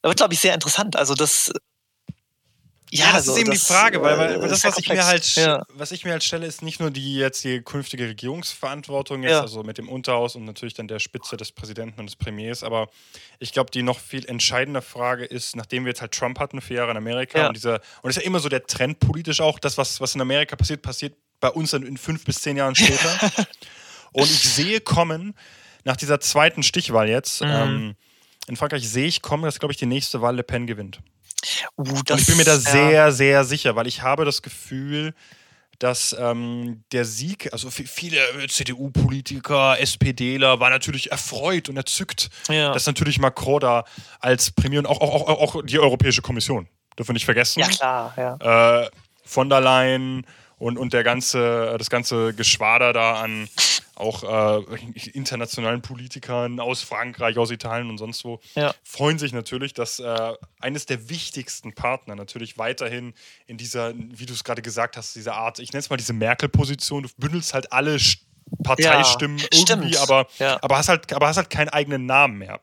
wird, glaube ich, sehr interessant. Also, das. Ja, ja das also, ist eben das, die Frage, weil, weil, weil das, was ich, mir halt, ja. was ich mir halt stelle, ist nicht nur die jetzt die künftige Regierungsverantwortung, jetzt, ja. also mit dem Unterhaus und natürlich dann der Spitze des Präsidenten und des Premiers, aber ich glaube, die noch viel entscheidende Frage ist, nachdem wir jetzt halt Trump hatten, vier Jahre in Amerika, und dieser, und das ist ja immer so der Trend politisch auch, das, was, was in Amerika passiert, passiert bei uns dann in fünf bis zehn Jahren später. und ich sehe kommen, nach dieser zweiten Stichwahl jetzt, mhm. ähm, in Frankreich sehe ich kommen, dass, glaube ich, die nächste Wahl Le Pen gewinnt. Uh, das, und ich bin mir da ja. sehr, sehr sicher, weil ich habe das Gefühl, dass ähm, der Sieg, also viele CDU-Politiker, SPDler waren natürlich erfreut und erzückt, ja. dass natürlich Macron da als Premier und auch, auch, auch, auch die Europäische Kommission, dürfen wir nicht vergessen. Ja, klar, ja. Äh, von der Leyen und, und der ganze, das ganze Geschwader da an auch äh, internationalen Politikern aus Frankreich, aus Italien und sonst wo, ja. freuen sich natürlich, dass äh, eines der wichtigsten Partner natürlich weiterhin in dieser, wie du es gerade gesagt hast, dieser Art, ich nenne es mal diese Merkel-Position, du bündelst halt alle Parteistimmen ja, irgendwie, stimmt. aber, ja. aber, hast halt, aber hast halt keinen eigenen Namen mehr.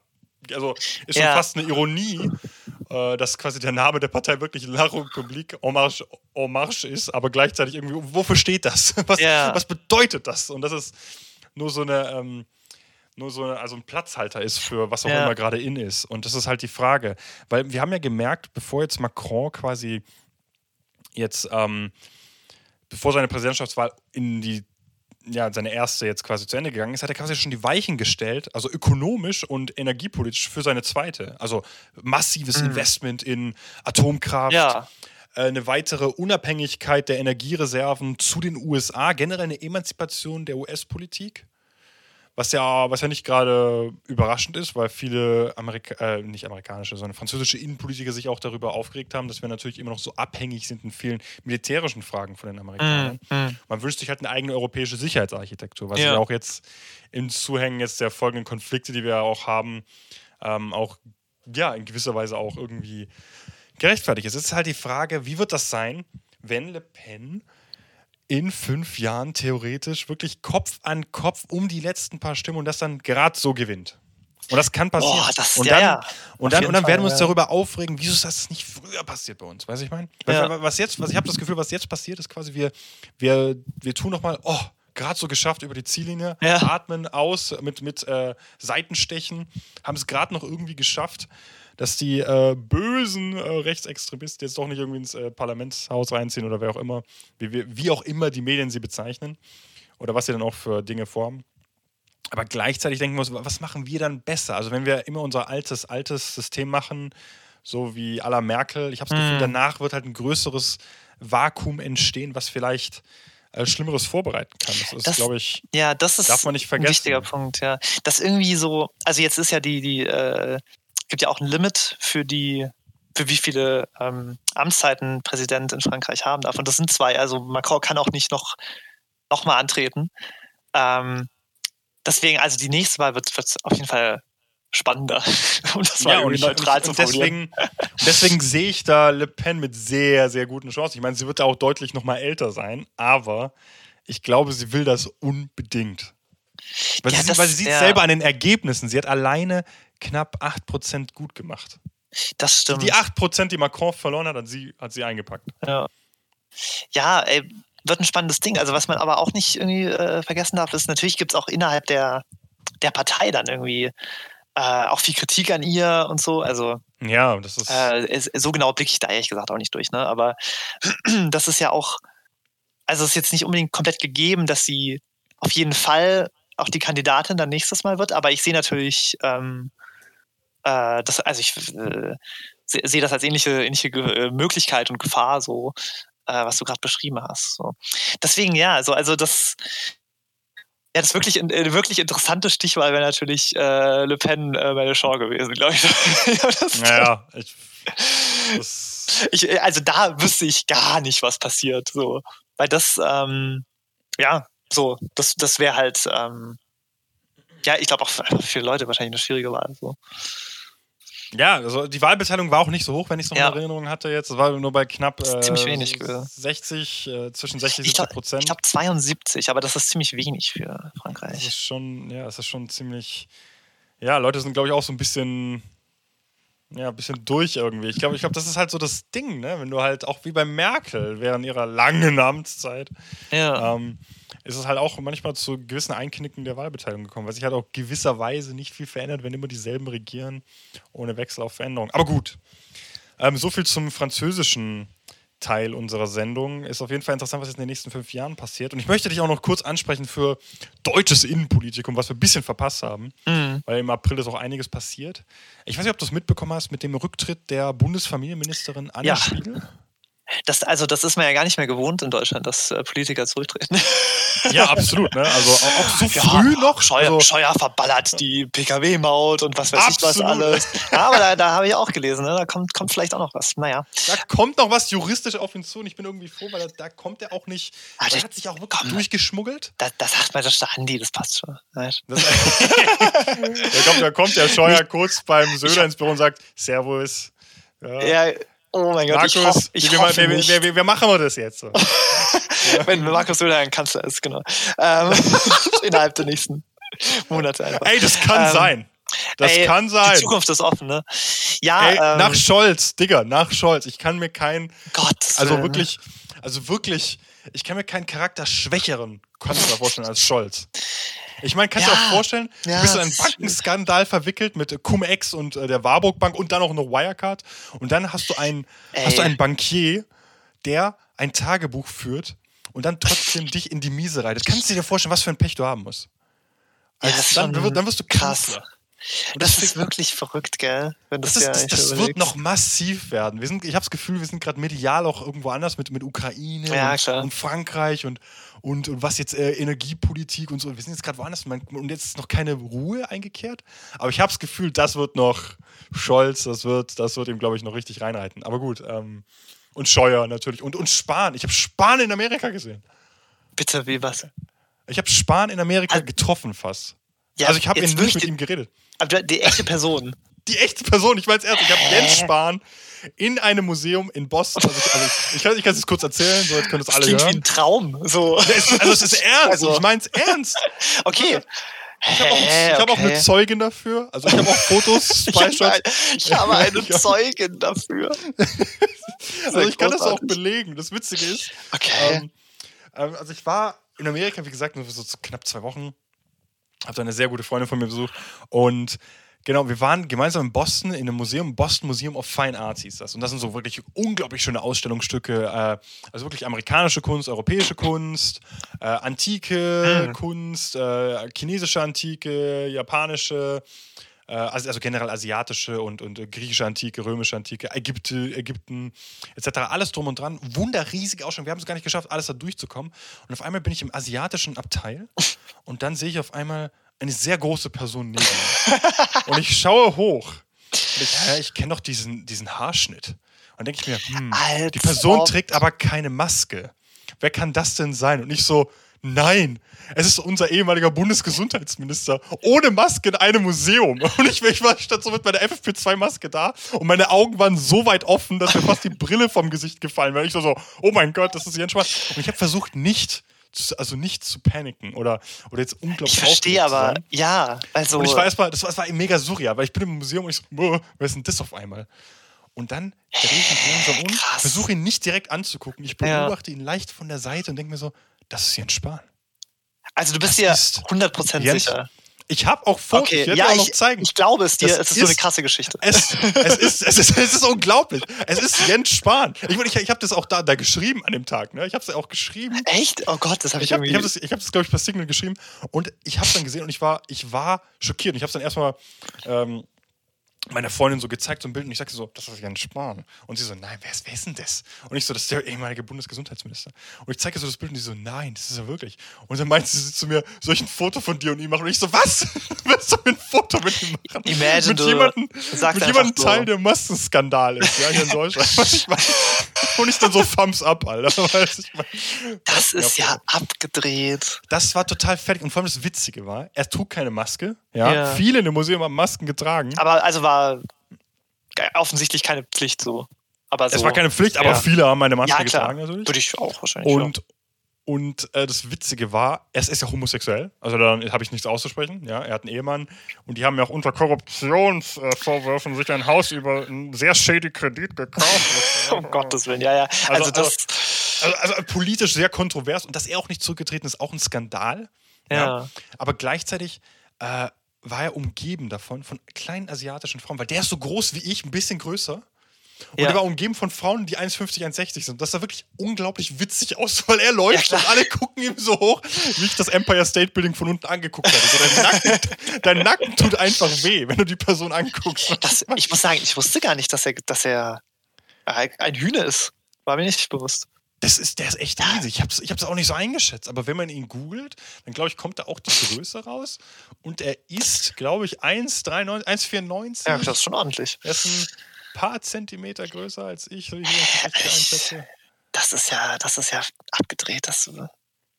Also ist schon fast eine Ironie, äh, dass quasi der Name der Partei wirklich La République en Marche, en Marche ist, aber gleichzeitig irgendwie, wofür steht das? Was, was bedeutet das? Und das ist nur so eine, ähm, nur so eine, also ein Platzhalter ist für was auch ja. immer gerade in ist. Und das ist halt die Frage. Weil wir haben ja gemerkt, bevor jetzt Macron quasi jetzt, ähm, bevor seine Präsidentschaftswahl in die ja, seine erste jetzt quasi zu Ende gegangen ist, hat er quasi schon die Weichen gestellt, also ökonomisch und energiepolitisch für seine zweite. Also massives mhm. Investment in Atomkraft, ja. Äh, eine weitere Unabhängigkeit der Energiereserven zu den USA, generell eine Emanzipation der US-Politik. Was ja, was ja nicht gerade überraschend ist, weil viele Amerika äh, nicht amerikanische, sondern französische Innenpolitiker sich auch darüber aufgeregt haben, dass wir natürlich immer noch so abhängig sind in vielen militärischen Fragen von den Amerikanern. Mm, mm. Man wünscht sich halt eine eigene europäische Sicherheitsarchitektur, was ja, ja auch jetzt im Zuhängen jetzt der folgenden Konflikte, die wir auch haben, ähm, auch ja in gewisser Weise auch irgendwie gerechtfertigt ist. Es ist halt die Frage, wie wird das sein, wenn Le Pen in fünf Jahren theoretisch wirklich Kopf an Kopf um die letzten paar Stimmen und das dann gerade so gewinnt. Und das kann passieren. Boah, das, und dann, ja, ja. Und dann, und dann Fall, werden wir uns ja. darüber aufregen, wieso ist das nicht früher passiert bei uns? Weiß ich meine? Was jetzt, was ich habe das Gefühl, was jetzt passiert, ist quasi, wir, wir, wir tun nochmal, oh, gerade so geschafft über die Ziellinie, atmen aus mit, mit äh, Seitenstechen, haben es gerade noch irgendwie geschafft dass die äh, bösen äh, Rechtsextremisten jetzt doch nicht irgendwie ins äh, Parlamentshaus reinziehen oder wer auch immer, wie, wie auch immer die Medien sie bezeichnen oder was sie dann auch für Dinge formen. Aber gleichzeitig denken wir uns, was machen wir dann besser? Also wenn wir immer unser altes, altes System machen, so wie à la Merkel, ich habe das Gefühl, mhm. danach wird halt ein größeres Vakuum entstehen, was vielleicht äh, Schlimmeres vorbereiten kann. Das ist, glaube ich, ja, das ist darf man nicht vergessen. ein wichtiger Punkt, ja. Das irgendwie so, also jetzt ist ja die, die äh, gibt ja auch ein Limit für die, für wie viele ähm, Amtszeiten Präsident in Frankreich haben darf. Und das sind zwei. Also Macron kann auch nicht noch, noch mal antreten. Ähm, deswegen, also die nächste Wahl wird, auf jeden Fall spannender, um das mal Ja, und, neutral und, zu formulieren. deswegen, deswegen sehe ich da Le Pen mit sehr, sehr guten Chancen. Ich meine, sie wird da auch deutlich noch mal älter sein, aber ich glaube, sie will das unbedingt. Weil Ja, sie, das- weil sie sieht ja. selber an den Ergebnissen. Sie hat alleine knapp 8% gut gemacht. Das stimmt. Die 8%, die Macron verloren hat, hat sie, hat sie eingepackt. Ja, ja ey, wird ein spannendes Ding. Also was man aber auch nicht irgendwie äh, vergessen darf, ist, natürlich gibt es auch innerhalb der, der Partei dann irgendwie äh, auch viel Kritik an ihr und so. Also Ja, das ist. äh, so genau blicke ich da ehrlich gesagt auch nicht durch. Ne? Aber das ist ja auch, also es ist jetzt nicht unbedingt komplett gegeben, dass sie auf jeden Fall auch die Kandidatin dann nächstes Mal wird. Aber ich sehe natürlich, ähm, äh, das, also ich äh, se- sehe das als ähnliche, ähnliche Ge- äh, Möglichkeit und Gefahr, so äh, was du gerade beschrieben hast. So. Deswegen ja, also, also das. Ja, das wirklich, äh, wirklich interessante Stichwahl wäre natürlich äh, Le Pen äh, Show gewesen, glaube ich. Naja, ich. Ich, also da wüsste ich gar nicht, was passiert. So. Weil das, ähm, ja, so, das, das wäre halt, ähm, ja, ich glaube auch für für Leute wahrscheinlich eine schwierige Wahl. So. Ja, also die Wahlbeteiligung war auch nicht so hoch, wenn ich es noch Ja. in Erinnerung hatte jetzt. Es war nur bei knapp Das äh, ziemlich wenig gewesen. 60, äh, zwischen 60 und Ich 70 glaube Prozent. glaub 72, aber das ist ziemlich wenig für Das Frankreich. ist schon, ja, es ist schon ziemlich. Ja, Leute sind, glaube ich, auch so ein bisschen. Ja, ein bisschen durch irgendwie. Ich glaube, ich glaube, das ist halt so das Ding, ne? Wenn du halt auch wie bei Merkel während ihrer langen Amtszeit, Ja. ähm, ist es halt auch manchmal zu gewissen Einknicken der Wahlbeteiligung gekommen, weil sich halt auch gewisserweise nicht viel verändert, wenn immer dieselben regieren, ohne Wechsel auf Veränderung. Aber gut. Ähm, so viel zum französischen Teil unserer Sendung. Ist auf jeden Fall interessant, was jetzt in den nächsten fünf Jahren passiert. Und ich möchte dich auch noch kurz ansprechen für deutsches Innenpolitikum, was wir ein bisschen verpasst haben, Mhm. weil im April ist auch einiges passiert. Ich weiß nicht, ob du es mitbekommen hast mit dem Rücktritt der Bundesfamilienministerin Anna Ja. Spiegel. Das, also, das ist man ja gar nicht mehr gewohnt in Deutschland, dass äh, Politiker zurücktreten. Ja, absolut. Ne? Also auch, auch so Ja, früh noch. Scheuer, also, Scheuer verballert die Pkw-Maut und was weiß ich was Absolut. alles. Ja, aber da, da habe ich auch gelesen, ne? da kommt, kommt vielleicht auch noch was. Naja. da kommt noch was juristisch auf ihn zu und ich bin irgendwie froh, weil da, da kommt er auch nicht. Ah, Er das- hat sich auch wirklich komm. durchgeschmuggelt. Da, da sagt man, das ist der Andi, das passt schon. Das, da, kommt, da kommt der Scheuer kurz beim Söder ins Büro und sagt: Servus. Ja. Ja, oh mein Gott, ich, Markus, hoff, ich wie, hoffe nicht, wie, wie, wie machen wir das jetzt? So? wenn Markus Söder ein Kanzler ist, genau. Ähm, innerhalb der nächsten Monate einfach. Ey, das kann Ähm, sein. Das Ey, kann Die sein. Zukunft ist offen, ne? Ja, Ey, ähm, nach Scholz, Digga, nach Scholz. Ich kann mir keinen, Gott. also wirklich, also wirklich, ich kann mir keinen charakterschwächeren Kanzler vorstellen als Scholz. Ich meine, kannst du Ja. dir auch vorstellen, Ja, du bist in einen Bankenskandal verwickelt mit Cum-Ex und äh, der Warburg Bank und dann auch noch Wirecard. Und dann hast du einen, Ey. hast du einen Bankier, der ein Tagebuch führt und dann trotzdem dich in die Miese reitet. Kannst du dir vorstellen, was für ein Pech du haben musst? Ja, Als das ist dann, dann wirst du. Kanzler. Das das, ist wirklich verrückt, gell? Das, das, ist, das, wird noch massiv werden. Wir sind, ich habe das Gefühl, wir sind gerade medial auch irgendwo anders mit, mit Ukraine Ja, und, und Frankreich und, und, und was jetzt äh, Energiepolitik und so. Wir sind jetzt gerade woanders und jetzt ist noch keine Ruhe eingekehrt. Aber ich habe das Gefühl, das wird noch Scholz, das wird, das wird ihm, glaube ich, noch richtig reinreiten. Aber gut. Ähm, und Scheuer natürlich. Und, und Spahn. Ich habe Spahn in Amerika gesehen. Bitte, wie was? Ich habe Spahn in Amerika Also- getroffen fast. Ja, also ich habe nicht mit die- ihm geredet. Aber die echte Person. die echte Person, ich meine es ernst, ich habe? Jens Spahn in einem Museum in Boston, also ich, also ich, ich kann ich kann es kurz erzählen, so jetzt können es Das alle klingt wie hören. ein Traum. So. Es, also es ist ernst, Also- ich meine es ernst. Okay. Ich habe auch, ich hab auch okay. eine Zeugin dafür, also ich habe auch Fotos, Ich habe, Spy-Shots. ein, ich habe eine. Zeugin dafür. Also ich kann das auch belegen. Das Witzige ist, Okay. ähm, ähm, also ich war in Amerika, wie gesagt, nur so knapp zwei Wochen, habe da eine sehr gute Freundin von mir besucht und Genau, wir waren gemeinsam in Boston in einem Museum, Boston Museum of Fine Arts hieß das. Und das sind so wirklich unglaublich schöne Ausstellungsstücke. Äh, also wirklich amerikanische Kunst, europäische Kunst, äh, antike Mhm. Kunst, äh, chinesische Antike, japanische, also, also generell asiatische und, und äh, griechische Antike, römische Antike, Ägypte, Ägypten etc. Alles drum und dran. Wunderriesige Ausstellung. Wir haben es gar nicht geschafft, alles da durchzukommen. Und auf einmal bin ich im asiatischen Abteil und dann sehe ich auf einmal eine sehr große Person neben mir. Und ich schaue hoch. Und ich, hä, ich kenne doch diesen, diesen Haarschnitt. Und dann denke ich mir, hm, die Person trägt aber keine Maske. Wer kann das denn sein? Und ich so, nein, es ist unser ehemaliger Bundesgesundheitsminister ohne Maske in einem Museum. Und ich, ich war statt so mit meiner FFP2-Maske da und meine Augen waren so weit offen, dass mir fast die Brille vom Gesicht gefallen wäre. Ich so, so, oh mein Gott, das ist Jens Spahn. Und ich habe versucht, nicht zu- also nicht zu paniken oder, oder jetzt unglaublich Ich verstehe aber, ja, also. Und ich war erstmal, das war, das war mega surreal, weil ich bin im Museum und ich so, "Boah, wer ist denn das auf einmal? Und dann drehe ich mich langsam um, versuche ihn nicht direkt anzugucken. Ich Ja. beobachte ihn leicht von der Seite und denke mir so, das ist Jens Spahn. also du bist das dir ist 100% Jens- sicher. Ich habe auch Fotos, Okay, ich werde ja, dir auch noch ich, zeigen. ich glaube es dir, Das es ist so eine krasse Geschichte. es, es, ist, es, ist, es ist unglaublich. Es ist Jens Spahn. Ich, ich, ich habe das auch da, da geschrieben an dem Tag. Ne? Ich habe es auch geschrieben. Echt? Oh Gott, das habe ich, Ich habe irgendwie. ich hab das, ich hab das glaube ich, per Signal geschrieben und ich habe es dann gesehen und ich war, ich war schockiert. Und ich habe es dann erstmal ähm, meiner Freundin so gezeigt, so ein Bild, und ich sagte so, das ist Jens Spahn. Und sie so, nein, wer ist, wer ist denn das? Und ich so, das ist der ehemalige Bundesgesundheitsminister. Und ich zeige so das Bild und die so, nein, das ist er wirklich. Und dann meinte sie zu mir, soll ich ein Foto von dir und ihm machen? Und ich so, was? Willst du ein Foto mit ihm machen? Imagine, mit jemandem, mit jemandem einfach so. Teil der Massenskandal ist, ja, hier in Deutschland. Ich meine. Und ich dann so Thumbs up, Alter. Weißt ich mein, das ist Ja, abgedreht. das war total fertig. Und vor allem das Witzige war, er trug keine Maske. Ja. Ja. Viele in dem Museum haben Masken getragen. Aber also war offensichtlich keine Pflicht so. Aber so. es war keine Pflicht, aber Ja. viele haben eine Maske ja, getragen natürlich. Würde ich auch wahrscheinlich. Und, und äh, das Witzige war, er ist ja homosexuell. Also da habe ich nichts auszusprechen. Ja, er hat einen Ehemann. Und die haben ja auch unter Korruptionsvorwürfen sich ein Haus über einen sehr shady Kredit gekauft. ja. um Gottes Willen, ja, ja. Also, Also- das. Also, also politisch sehr kontrovers. Und dass er auch nicht zurückgetreten ist, auch ein Skandal. ja. Aber gleichzeitig äh, war er umgeben davon, von kleinen asiatischen Frauen, weil der ist so groß wie ich, ein bisschen größer. Und Ja. er war umgeben von Frauen, die 1,50, 1,60 sind. Das sah wirklich unglaublich witzig aus, weil er läuft Ja, und alle gucken ihm so hoch, wie ich das Empire State Building von unten angeguckt hatte. So, dein, Nacken, dein Nacken tut einfach weh, wenn du die Person anguckst. Das, ich muss sagen, ich wusste gar nicht, dass er, dass er ein Hühner ist. War mir nicht bewusst. Das ist, der ist echt riesig. Ich hab's, ich hab's auch nicht so eingeschätzt. Aber wenn man ihn googelt, dann glaube ich, kommt da auch die Größe raus. Und er ist, glaube ich, 1,93, 1,94. Ja, das ist schon ordentlich. Er ist ein paar Zentimeter größer als ich, so wie ich das richtig einschätze. Das ist ja, das ist ja abgedreht, dass du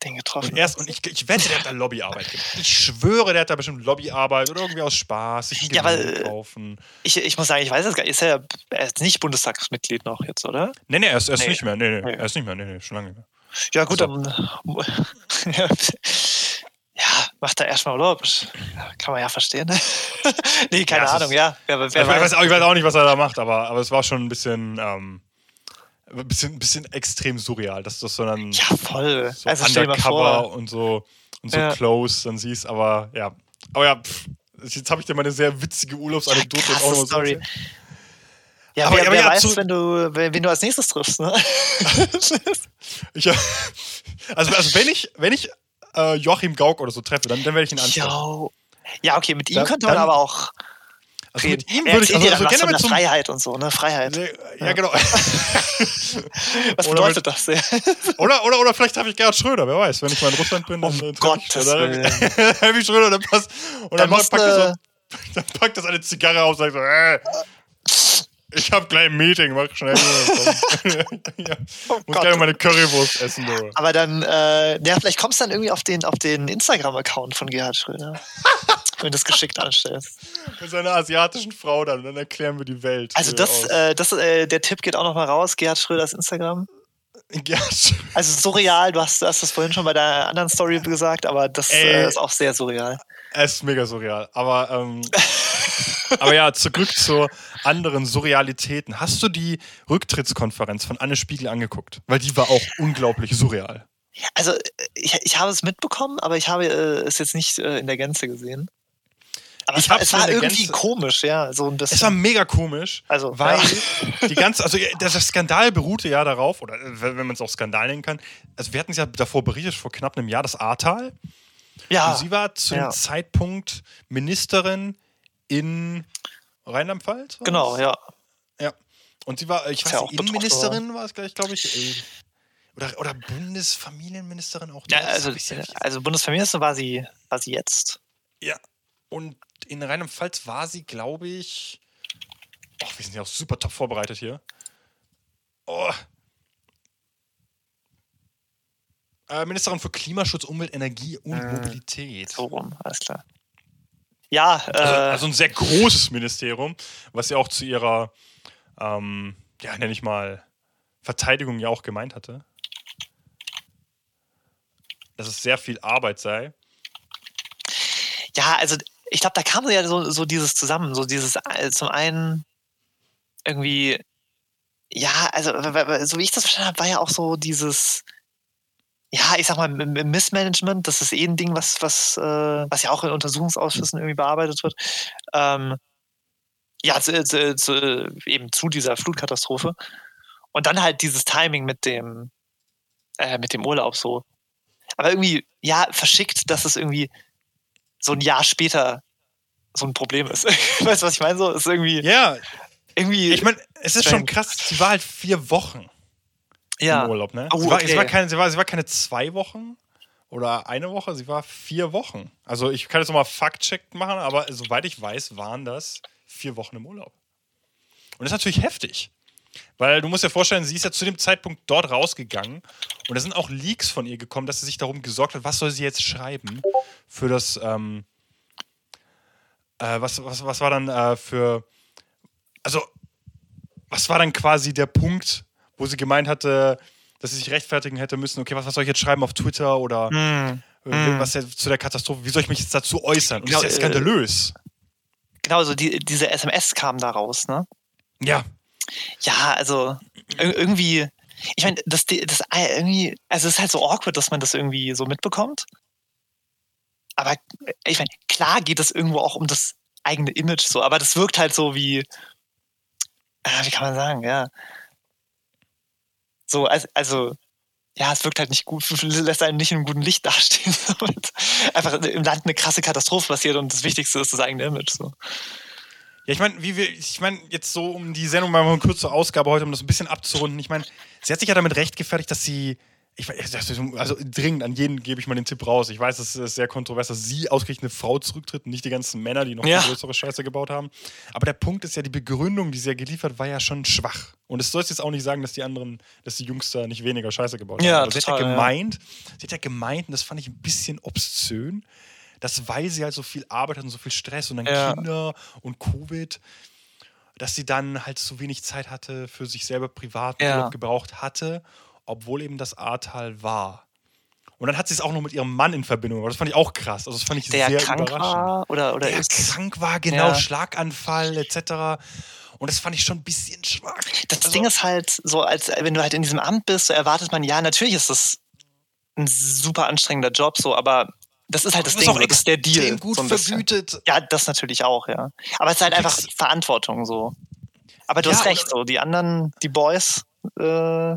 den getroffen Und, erst, und ich, ich wette, der hat da Lobbyarbeit gemacht. Ich schwöre, der hat da bestimmt Lobbyarbeit oder irgendwie aus Spaß, ein Ja, äh, kaufen. Ich, ich muss sagen, ich weiß es gar nicht. Ist er, er ist nicht Bundestagsmitglied noch jetzt, oder? Nee, nee, er ist, er ist Nee. nicht mehr. Nee, nee, Nee. er ist nicht mehr. Nee, nee, schon lange nicht mehr. Ja, gut, Also- dann. ja, macht er erstmal Urlaub. Kann man ja verstehen. nee, keine Ja, Ahnung, ist- ja. Wer, wer ich, weiß, ich weiß auch nicht, was er da macht, aber, aber es war schon ein bisschen, ähm, ein bisschen, ein bisschen extrem surreal, dass du das so dann Ja, voll. so also undercover und so, und so Ja. close dann siehst. Aber ja, aber ja, pff, jetzt habe ich dir mal eine sehr witzige Urlaubsanekdote Ja, auch noch so. Ja, Aber- wer, aber wer ja, weiß, zu- wenn du, wen wen du als nächstes triffst, ne? Ich, also, also wenn ich, wenn ich äh, Joachim Gauck oder so treffe, dann, dann werde ich ihn ansprechen. Ja, okay, mit ihm Dann- könnte man dann- aber auch Also reden. mit ihm würde ich, also, also dann generell der zum, Freiheit und so, ne? Freiheit. Nee, ja, genau. Was bedeutet das? Ja. Oder, oder, oder vielleicht treffe ich Gerhard Schröder, wer weiß. Wenn ich mal in Russland bin, dann oder- Willen. Heavy Schröder, dann passt. Und Da dann, musst packt er so, dann packt das eine Zigarre auf und sagt so, äh, ich hab gleich ein Meeting, mach schnell. Ja. Oh Muss gleich meine Currywurst essen, du. Aber dann, äh, ja, vielleicht kommst du dann irgendwie auf den, auf den Instagram-Account von Gerhard Schröder. wenn du es geschickt anstellst. Mit seiner asiatischen Frau dann, dann erklären wir die Welt. Also das, äh, das äh, der Tipp geht auch noch mal raus, Gerhard Schröders Instagram. Gerhard Also surreal, du hast, du hast das vorhin schon bei deiner anderen Story gesagt, aber das Ey. äh, ist auch sehr surreal. Es ist mega surreal. Aber, ähm, aber ja, zurück zu anderen Surrealitäten. Hast du die Rücktrittskonferenz von Anne Spiegel angeguckt? Weil die war auch unglaublich surreal. Also äh, ich, ich habe es mitbekommen, aber ich habe äh, es jetzt nicht äh, in der Gänze gesehen. Aber es war, es war irgendwie Gänze- komisch, ja, so ein bisschen. Es war mega komisch, Also, weil ja. die ganze, also der Skandal beruhte ja darauf, oder äh, wenn wenn man es auch Skandal nennen kann, also wir hatten es ja davor berichtet, vor knapp einem Jahr, das Ahrtal. Ja, Und sie war zu ja. dem Zeitpunkt Ministerin in Rheinland-Pfalz? genau, ja. Ja. Und sie war, ich weiß ja nicht, Innenministerin war es gleich, glaube ich. äh, Oder, oder Bundesfamilienministerin auch. ja also, also Bundesfamilienminister war sie, war sie jetzt. ja. Und in Rheinland-Pfalz war sie, glaube ich. Oh, wir sind ja auch super top vorbereitet hier. Oh. Äh, Ministerin für Klimaschutz, Umwelt, Energie und Äh, Mobilität. So rum, alles klar. Ja, äh, Also, also ein sehr großes Ministerium, was sie auch zu ihrer, ähm, ja, nenne ich mal, Verteidigung ja auch gemeint hatte. Dass es sehr viel Arbeit sei. ja, also ich glaube, da kam ja so, so dieses zusammen, so dieses äh, zum einen irgendwie, ja, also so wie ich das verstanden habe, war ja auch so dieses, ja, ich sag mal, Missmanagement, das ist eh ein Ding, was, was, äh, was ja auch in Untersuchungsausschüssen irgendwie bearbeitet wird. Ähm, ja, zu, zu, zu, eben zu dieser Flutkatastrophe. Und dann halt dieses Timing mit dem, äh, mit dem Urlaub so. Aber irgendwie, ja, verschickt, dass es irgendwie so ein Jahr später so ein Problem ist. weißt du, was ich meine? So ist irgendwie, Ja, irgendwie, ich meine, es ist schon Strange. krass, sie war halt vier Wochen ja, im Urlaub, ne? Oh, sie, war, sie, okay. war keine, sie, war, sie war keine zwei Wochen oder eine Woche, sie war vier Wochen. Also ich kann jetzt nochmal Fact-Check machen, aber soweit ich weiß, waren das vier Wochen im Urlaub. Und das ist natürlich heftig. Weil du musst dir vorstellen, sie ist ja zu dem Zeitpunkt dort rausgegangen und da sind auch Leaks von ihr gekommen, dass sie sich darum gesorgt hat, was soll sie jetzt schreiben für das, ähm, äh, was, was, was war dann äh, für, also, was war dann quasi der Punkt, wo sie gemeint hatte, dass sie sich rechtfertigen hätte müssen, okay, was, was soll ich jetzt schreiben auf Twitter oder äh, hm. was jetzt zu der Katastrophe, wie soll ich mich jetzt dazu äußern? Genau, das ist ja äh, skandalös. genau, so die, diese SMS kam da raus, ne? Ja, Ja, also ir- irgendwie, ich meine, das, das äh, irgendwie, also es ist halt so awkward, dass man das irgendwie so mitbekommt. Aber äh, ich meine, klar geht es irgendwo auch um das eigene Image so, aber das wirkt halt so wie, äh, wie kann man sagen, ja. So, also, ja, es wirkt halt nicht gut, lässt einen nicht in einem guten Licht dastehen. Einfach im Land eine krasse Katastrophe passiert und das Wichtigste ist das eigene Image. So. Ja, ich meine, wie wir, ich meine, jetzt so um die Sendung mal eine kurze Ausgabe heute, um das ein bisschen abzurunden. Ich meine, sie hat sich ja damit rechtfertigt, dass sie, ich weiß, ist- also dringend an jeden gebe ich mal den Tipp raus. Ich weiß, es ist sehr kontrovers, dass sie ausgerechnet eine Frau zurücktritt und nicht die ganzen Männer, die noch Ja. größere Scheiße gebaut haben. Aber der Punkt ist ja, die Begründung, die sie ja geliefert, hat, war ja schon schwach. Und es soll jetzt auch nicht sagen, dass die anderen, dass die Jungs da nicht weniger Scheiße gebaut Ja, haben. Aber sie hat ja total, ja. gemeint, sie hat ja gemeint, und das fand ich ein bisschen obszön, dass weil sie halt so viel arbeitet und so viel Stress und dann Ja. Kinder und Covid, dass sie dann halt zu wenig Zeit hatte für sich selber privat Ja. Gebraucht hatte, obwohl eben das Ahrtal war. Und dann hat sie es auch noch mit ihrem Mann in Verbindung. Das fand ich auch krass. Also das fand ich Der sehr krank überraschend. war oder, oder Der ist. krank war, genau, Ja. Schlaganfall etc. Und das fand ich schon ein bisschen schwach. Das Also- Ding ist halt so, als wenn du halt in diesem Amt bist, so erwartet man, ja, natürlich ist das ein super anstrengender Job, so, aber das ist halt das Ding, auch das ist der Deal. gut so vergütet. Ja, das natürlich auch, ja. Aber es ist halt einfach Verantwortung so. Aber du Ja, hast recht, so, die anderen, die Boys, äh,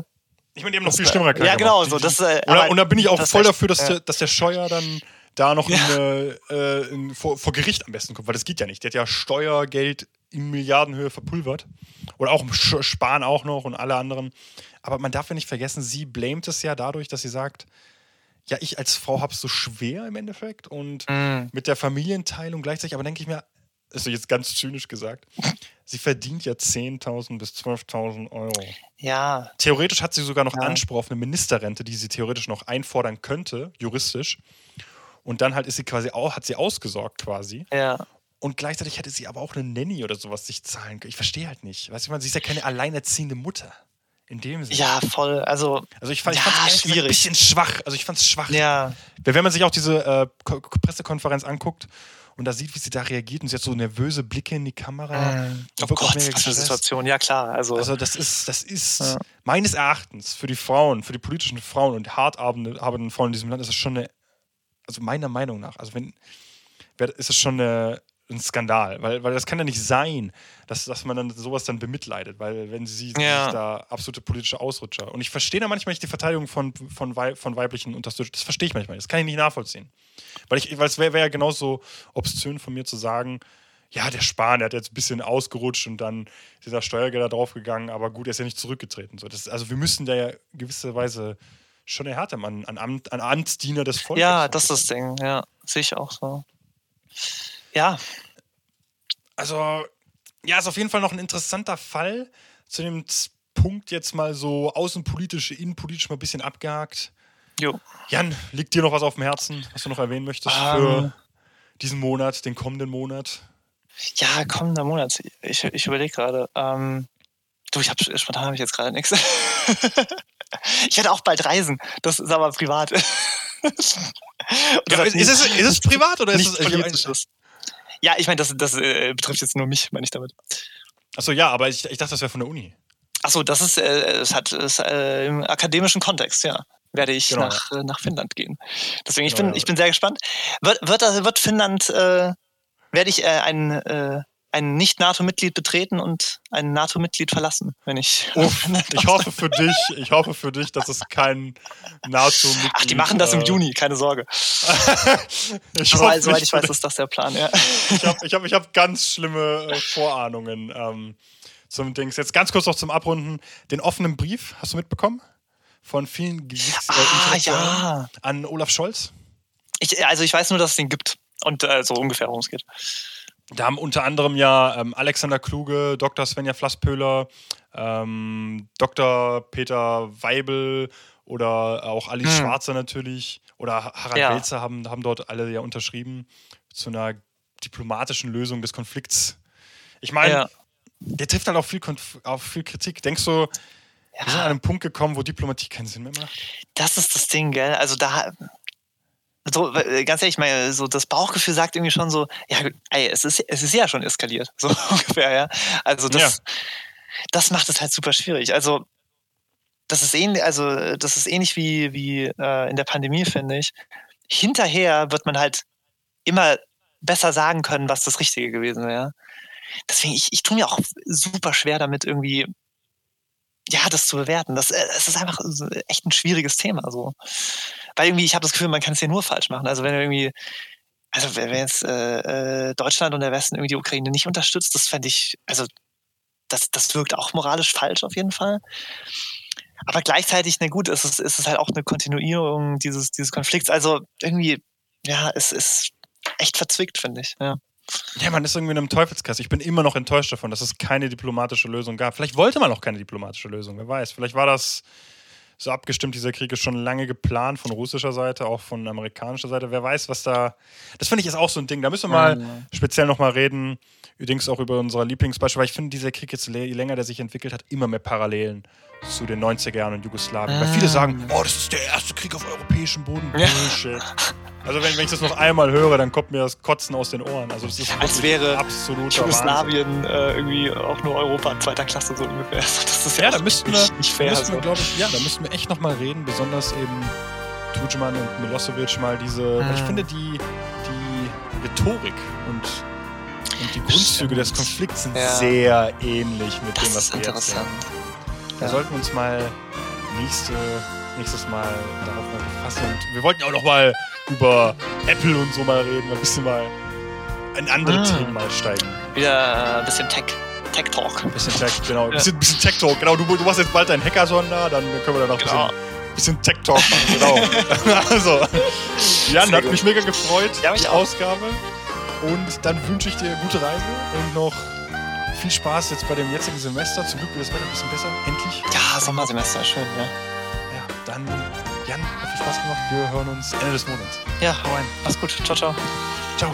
Ich meine, die haben noch Das viel schlimmere Kacke ja, genau, so, das, äh, und, und da bin ich auch voll dafür, dass, ja. der, dass der Scheuer dann da noch Ja. in, äh, in, vor, vor Gericht am besten kommt, weil das geht ja nicht. Der hat ja Steuergeld in Milliardenhöhe verpulvert. Oder auch Spahn auch noch und alle anderen. Aber man darf ja nicht vergessen, sie blamet es ja dadurch, dass sie sagt, ja, ich als Frau habe es so schwer im Endeffekt und mh, mit der Familienteilung gleichzeitig, aber denke ich mir, ist jetzt ganz zynisch gesagt, sie verdient ja 10.000 bis 12.000 Euro. ja, Theoretisch hat sie sogar noch Ja. Anspruch auf eine Ministerrente, die sie theoretisch noch einfordern könnte, juristisch. Und dann halt ist sie quasi auch, hat sie ausgesorgt quasi. ja. Und gleichzeitig hätte sie aber auch eine Nanny oder sowas sich zahlen können. Ich verstehe halt nicht. Weißt du, meine, sie ist ja keine alleinerziehende Mutter. In dem Sinne. Ja, voll. Also, Also ich fand es Ja, ein bisschen schwach. Also ich fand es schwach. ja, Wenn man sich auch diese äh, Ko- Ko- Pressekonferenz anguckt und da sieht, wie sie da reagiert und sie hat so nervöse Blicke in die Kamera. äh, und oh Gott, was für eine. Situation. Ja, klar. Also, Also das ist, das ist Ja. meines Erachtens für die Frauen, für die politischen Frauen und hart arbeitenden Frauen in diesem Land ist es schon eine, also meiner Meinung nach, also wenn, ist es schon eine, ein Skandal, weil, weil das kann ja nicht sein, dass, dass man dann sowas dann bemitleidet, weil wenn sie Ja. sich da absolute politische Ausrutscher und ich verstehe da manchmal nicht die Verteidigung von, von, Wei- von weiblichen Unterstützern, das verstehe ich manchmal, nicht. das kann ich nicht nachvollziehen, weil, ich, weil es wäre wär ja genauso obszön von mir zu sagen, ja, der Spahn, der hat jetzt ein bisschen ausgerutscht und dann sind da Steuergelder draufgegangen, aber gut, er ist ja nicht zurückgetreten. So, das, also wir müssen da ja gewisserweise schon erhärten an, an, Amt, an Amtsdiener des Volkes. ja, das ist das Ding. Ja, sehe ich auch so. Ja, Also, ja, ist auf jeden Fall noch ein interessanter Fall. Zu dem Punkt jetzt mal so außenpolitisch, innenpolitisch mal ein bisschen abgehakt. Jo. Jan, liegt dir noch was auf dem Herzen, was du noch erwähnen möchtest Ähm. für diesen Monat, den kommenden Monat? Ja, kommender Monat. Ich, ich überlege gerade. Ähm, du, ich hab, spontan habe ich jetzt gerade nichts. Ich werde auch bald reisen. Das ist aber privat. Ja, ist, es, ist es privat oder ist es. Politisches. Ja, ich meine, das, das äh, betrifft jetzt nur mich, meine ich damit. Achso, ja, aber ich, ich dachte, das wäre von der Uni. Achso, das ist, äh, es hat es, äh, im akademischen Kontext, ja. Werde ich Genau, nach, äh, nach Finnland gehen. Deswegen, ich, Genau, bin, ja. ich bin sehr gespannt. Wird, wird, wird Finnland, äh, werde ich äh, ein, Nicht-NATO-Mitglied betreten und ein NATO-Mitglied verlassen, wenn ich. Uff, ich hoffe für dich, ich hoffe für dich, dass es kein NATO-Mitglied Ach, die machen das im äh, Juni, keine Sorge. ich Aber hoffe soweit ich weiß, ist das der Plan, ja. Ich habe ich hab, ich hab ganz schlimme äh, Vorahnungen ähm, zum Dings. Jetzt ganz kurz noch zum Abrunden. Den offenen Brief, hast du mitbekommen? Von vielen Gesichts äh, Ah, ja. an Olaf Scholz. Ich, also ich weiß nur, dass es den gibt. Und äh, so ungefähr, worum es geht. Da haben unter anderem ja ähm, Alexander Kluge, Dr. Svenja Flasspöhler, ähm, Dr. Peter Weibel oder auch Alice Hm. Schwarzer natürlich oder Ha- Harald Ja. Welzer haben, haben dort alle ja unterschrieben zu einer diplomatischen Lösung des Konflikts. Ich meine, Ja. der trifft halt auch viel, Konf auf viel Kritik. Denkst du, wir sind an ja. einem Punkt gekommen, wo Diplomatie keinen Sinn mehr macht? Das ist das Ding, gell? Also da. So, äh, ganz ehrlich, mein, so das Bauchgefühl sagt irgendwie schon so, ja, ey, es ist, es ist ja schon eskaliert, so ungefähr, ja. Also das, das macht es halt super schwierig. Also das ist ähnlich, also das ist ähnlich wie, wie äh, in der Pandemie, finde ich. Hinterher wird man halt immer besser sagen können, was das Richtige gewesen wäre. Deswegen, ich, ich tue mir auch super schwer damit irgendwie, ja, das zu bewerten. Das, äh, es ist einfach echt ein schwieriges Thema. So. Weil irgendwie, ich habe das Gefühl, man kann es ja nur falsch machen. Also wenn irgendwie, also wenn jetzt äh, äh, Deutschland und der Westen irgendwie die Ukraine nicht unterstützt, das fände ich, also das, das wirkt auch moralisch falsch auf jeden Fall. Aber gleichzeitig, na gut, es ist, es ist halt auch eine Kontinuierung dieses, dieses Konflikts. Also irgendwie, ja, es ist echt verzwickt, finde ich. Ja. Ja, man ist irgendwie in einem Teufelskreis. Ich bin immer noch enttäuscht davon, dass es keine diplomatische Lösung gab. Vielleicht wollte man auch keine diplomatische Lösung, wer weiß. Vielleicht war das so abgestimmt, dieser Krieg ist schon lange geplant von russischer Seite, auch von amerikanischer Seite. Wer weiß, was da. Das finde ich ist auch so ein Ding. Da müssen wir mal Mhm. speziell nochmal reden. Übrigens auch über unser Lieblingsbeispiel, weil ich finde, dieser Krieg jetzt, je länger der sich entwickelt hat, immer mehr Parallelen zu den 90er Jahren in Jugoslawien. Weil viele Ah. sagen, oh, das ist der erste Krieg auf europäischem Boden. Ja. Also wenn, wenn ich das noch einmal höre, dann kommt mir das Kotzen aus den Ohren. Also das ist Als wäre absoluter Wahnsinn. Jugoslawien äh, irgendwie auch nur Europa in zweiter Klasse so ungefähr. Das ist ja, Ja, da auch müssten nicht, wir, nicht fair. müssten wir so. glaube ich, ja, da müssten wir echt nochmal reden, besonders eben Tudjman und Milosevic mal diese, weil ich finde die, die Rhetorik und, und die Grundzüge des Konflikts sind Ja. sehr ähnlich mit das dem, was ist wir jetzt interessant. sehen. Da Ja. sollten wir uns mal nächste, nächstes Mal darauf mal befassen. Und wir wollten auch noch mal über Apple und so mal reden, mal ein bisschen mal in andere Ah. Themen mal steigen. Wieder ein bisschen Tech, Tech Talk. Ein bisschen Tech, genau. Ein Ja. bisschen, bisschen Tech Talk, genau. Du, du machst jetzt bald deinen Hackathon da, dann können wir danach Genau. ein bisschen, bisschen Tech Talk machen, genau. also, Jan, Sehr hat gut. mich mega gefreut, Ja, mich die auch. Ausgabe. Und dann wünsche ich dir gute Reise und noch viel Spaß jetzt bei dem jetzigen Semester. Zum Glück wird das Wetter ein bisschen besser, endlich. Ja, Sommersemester, schön, ja. Ja, dann, Jan, hat viel Spaß gemacht. Wir hören uns Ende des Monats. Ja, hau rein. Mach's gut. Ciao, ciao. Ciao.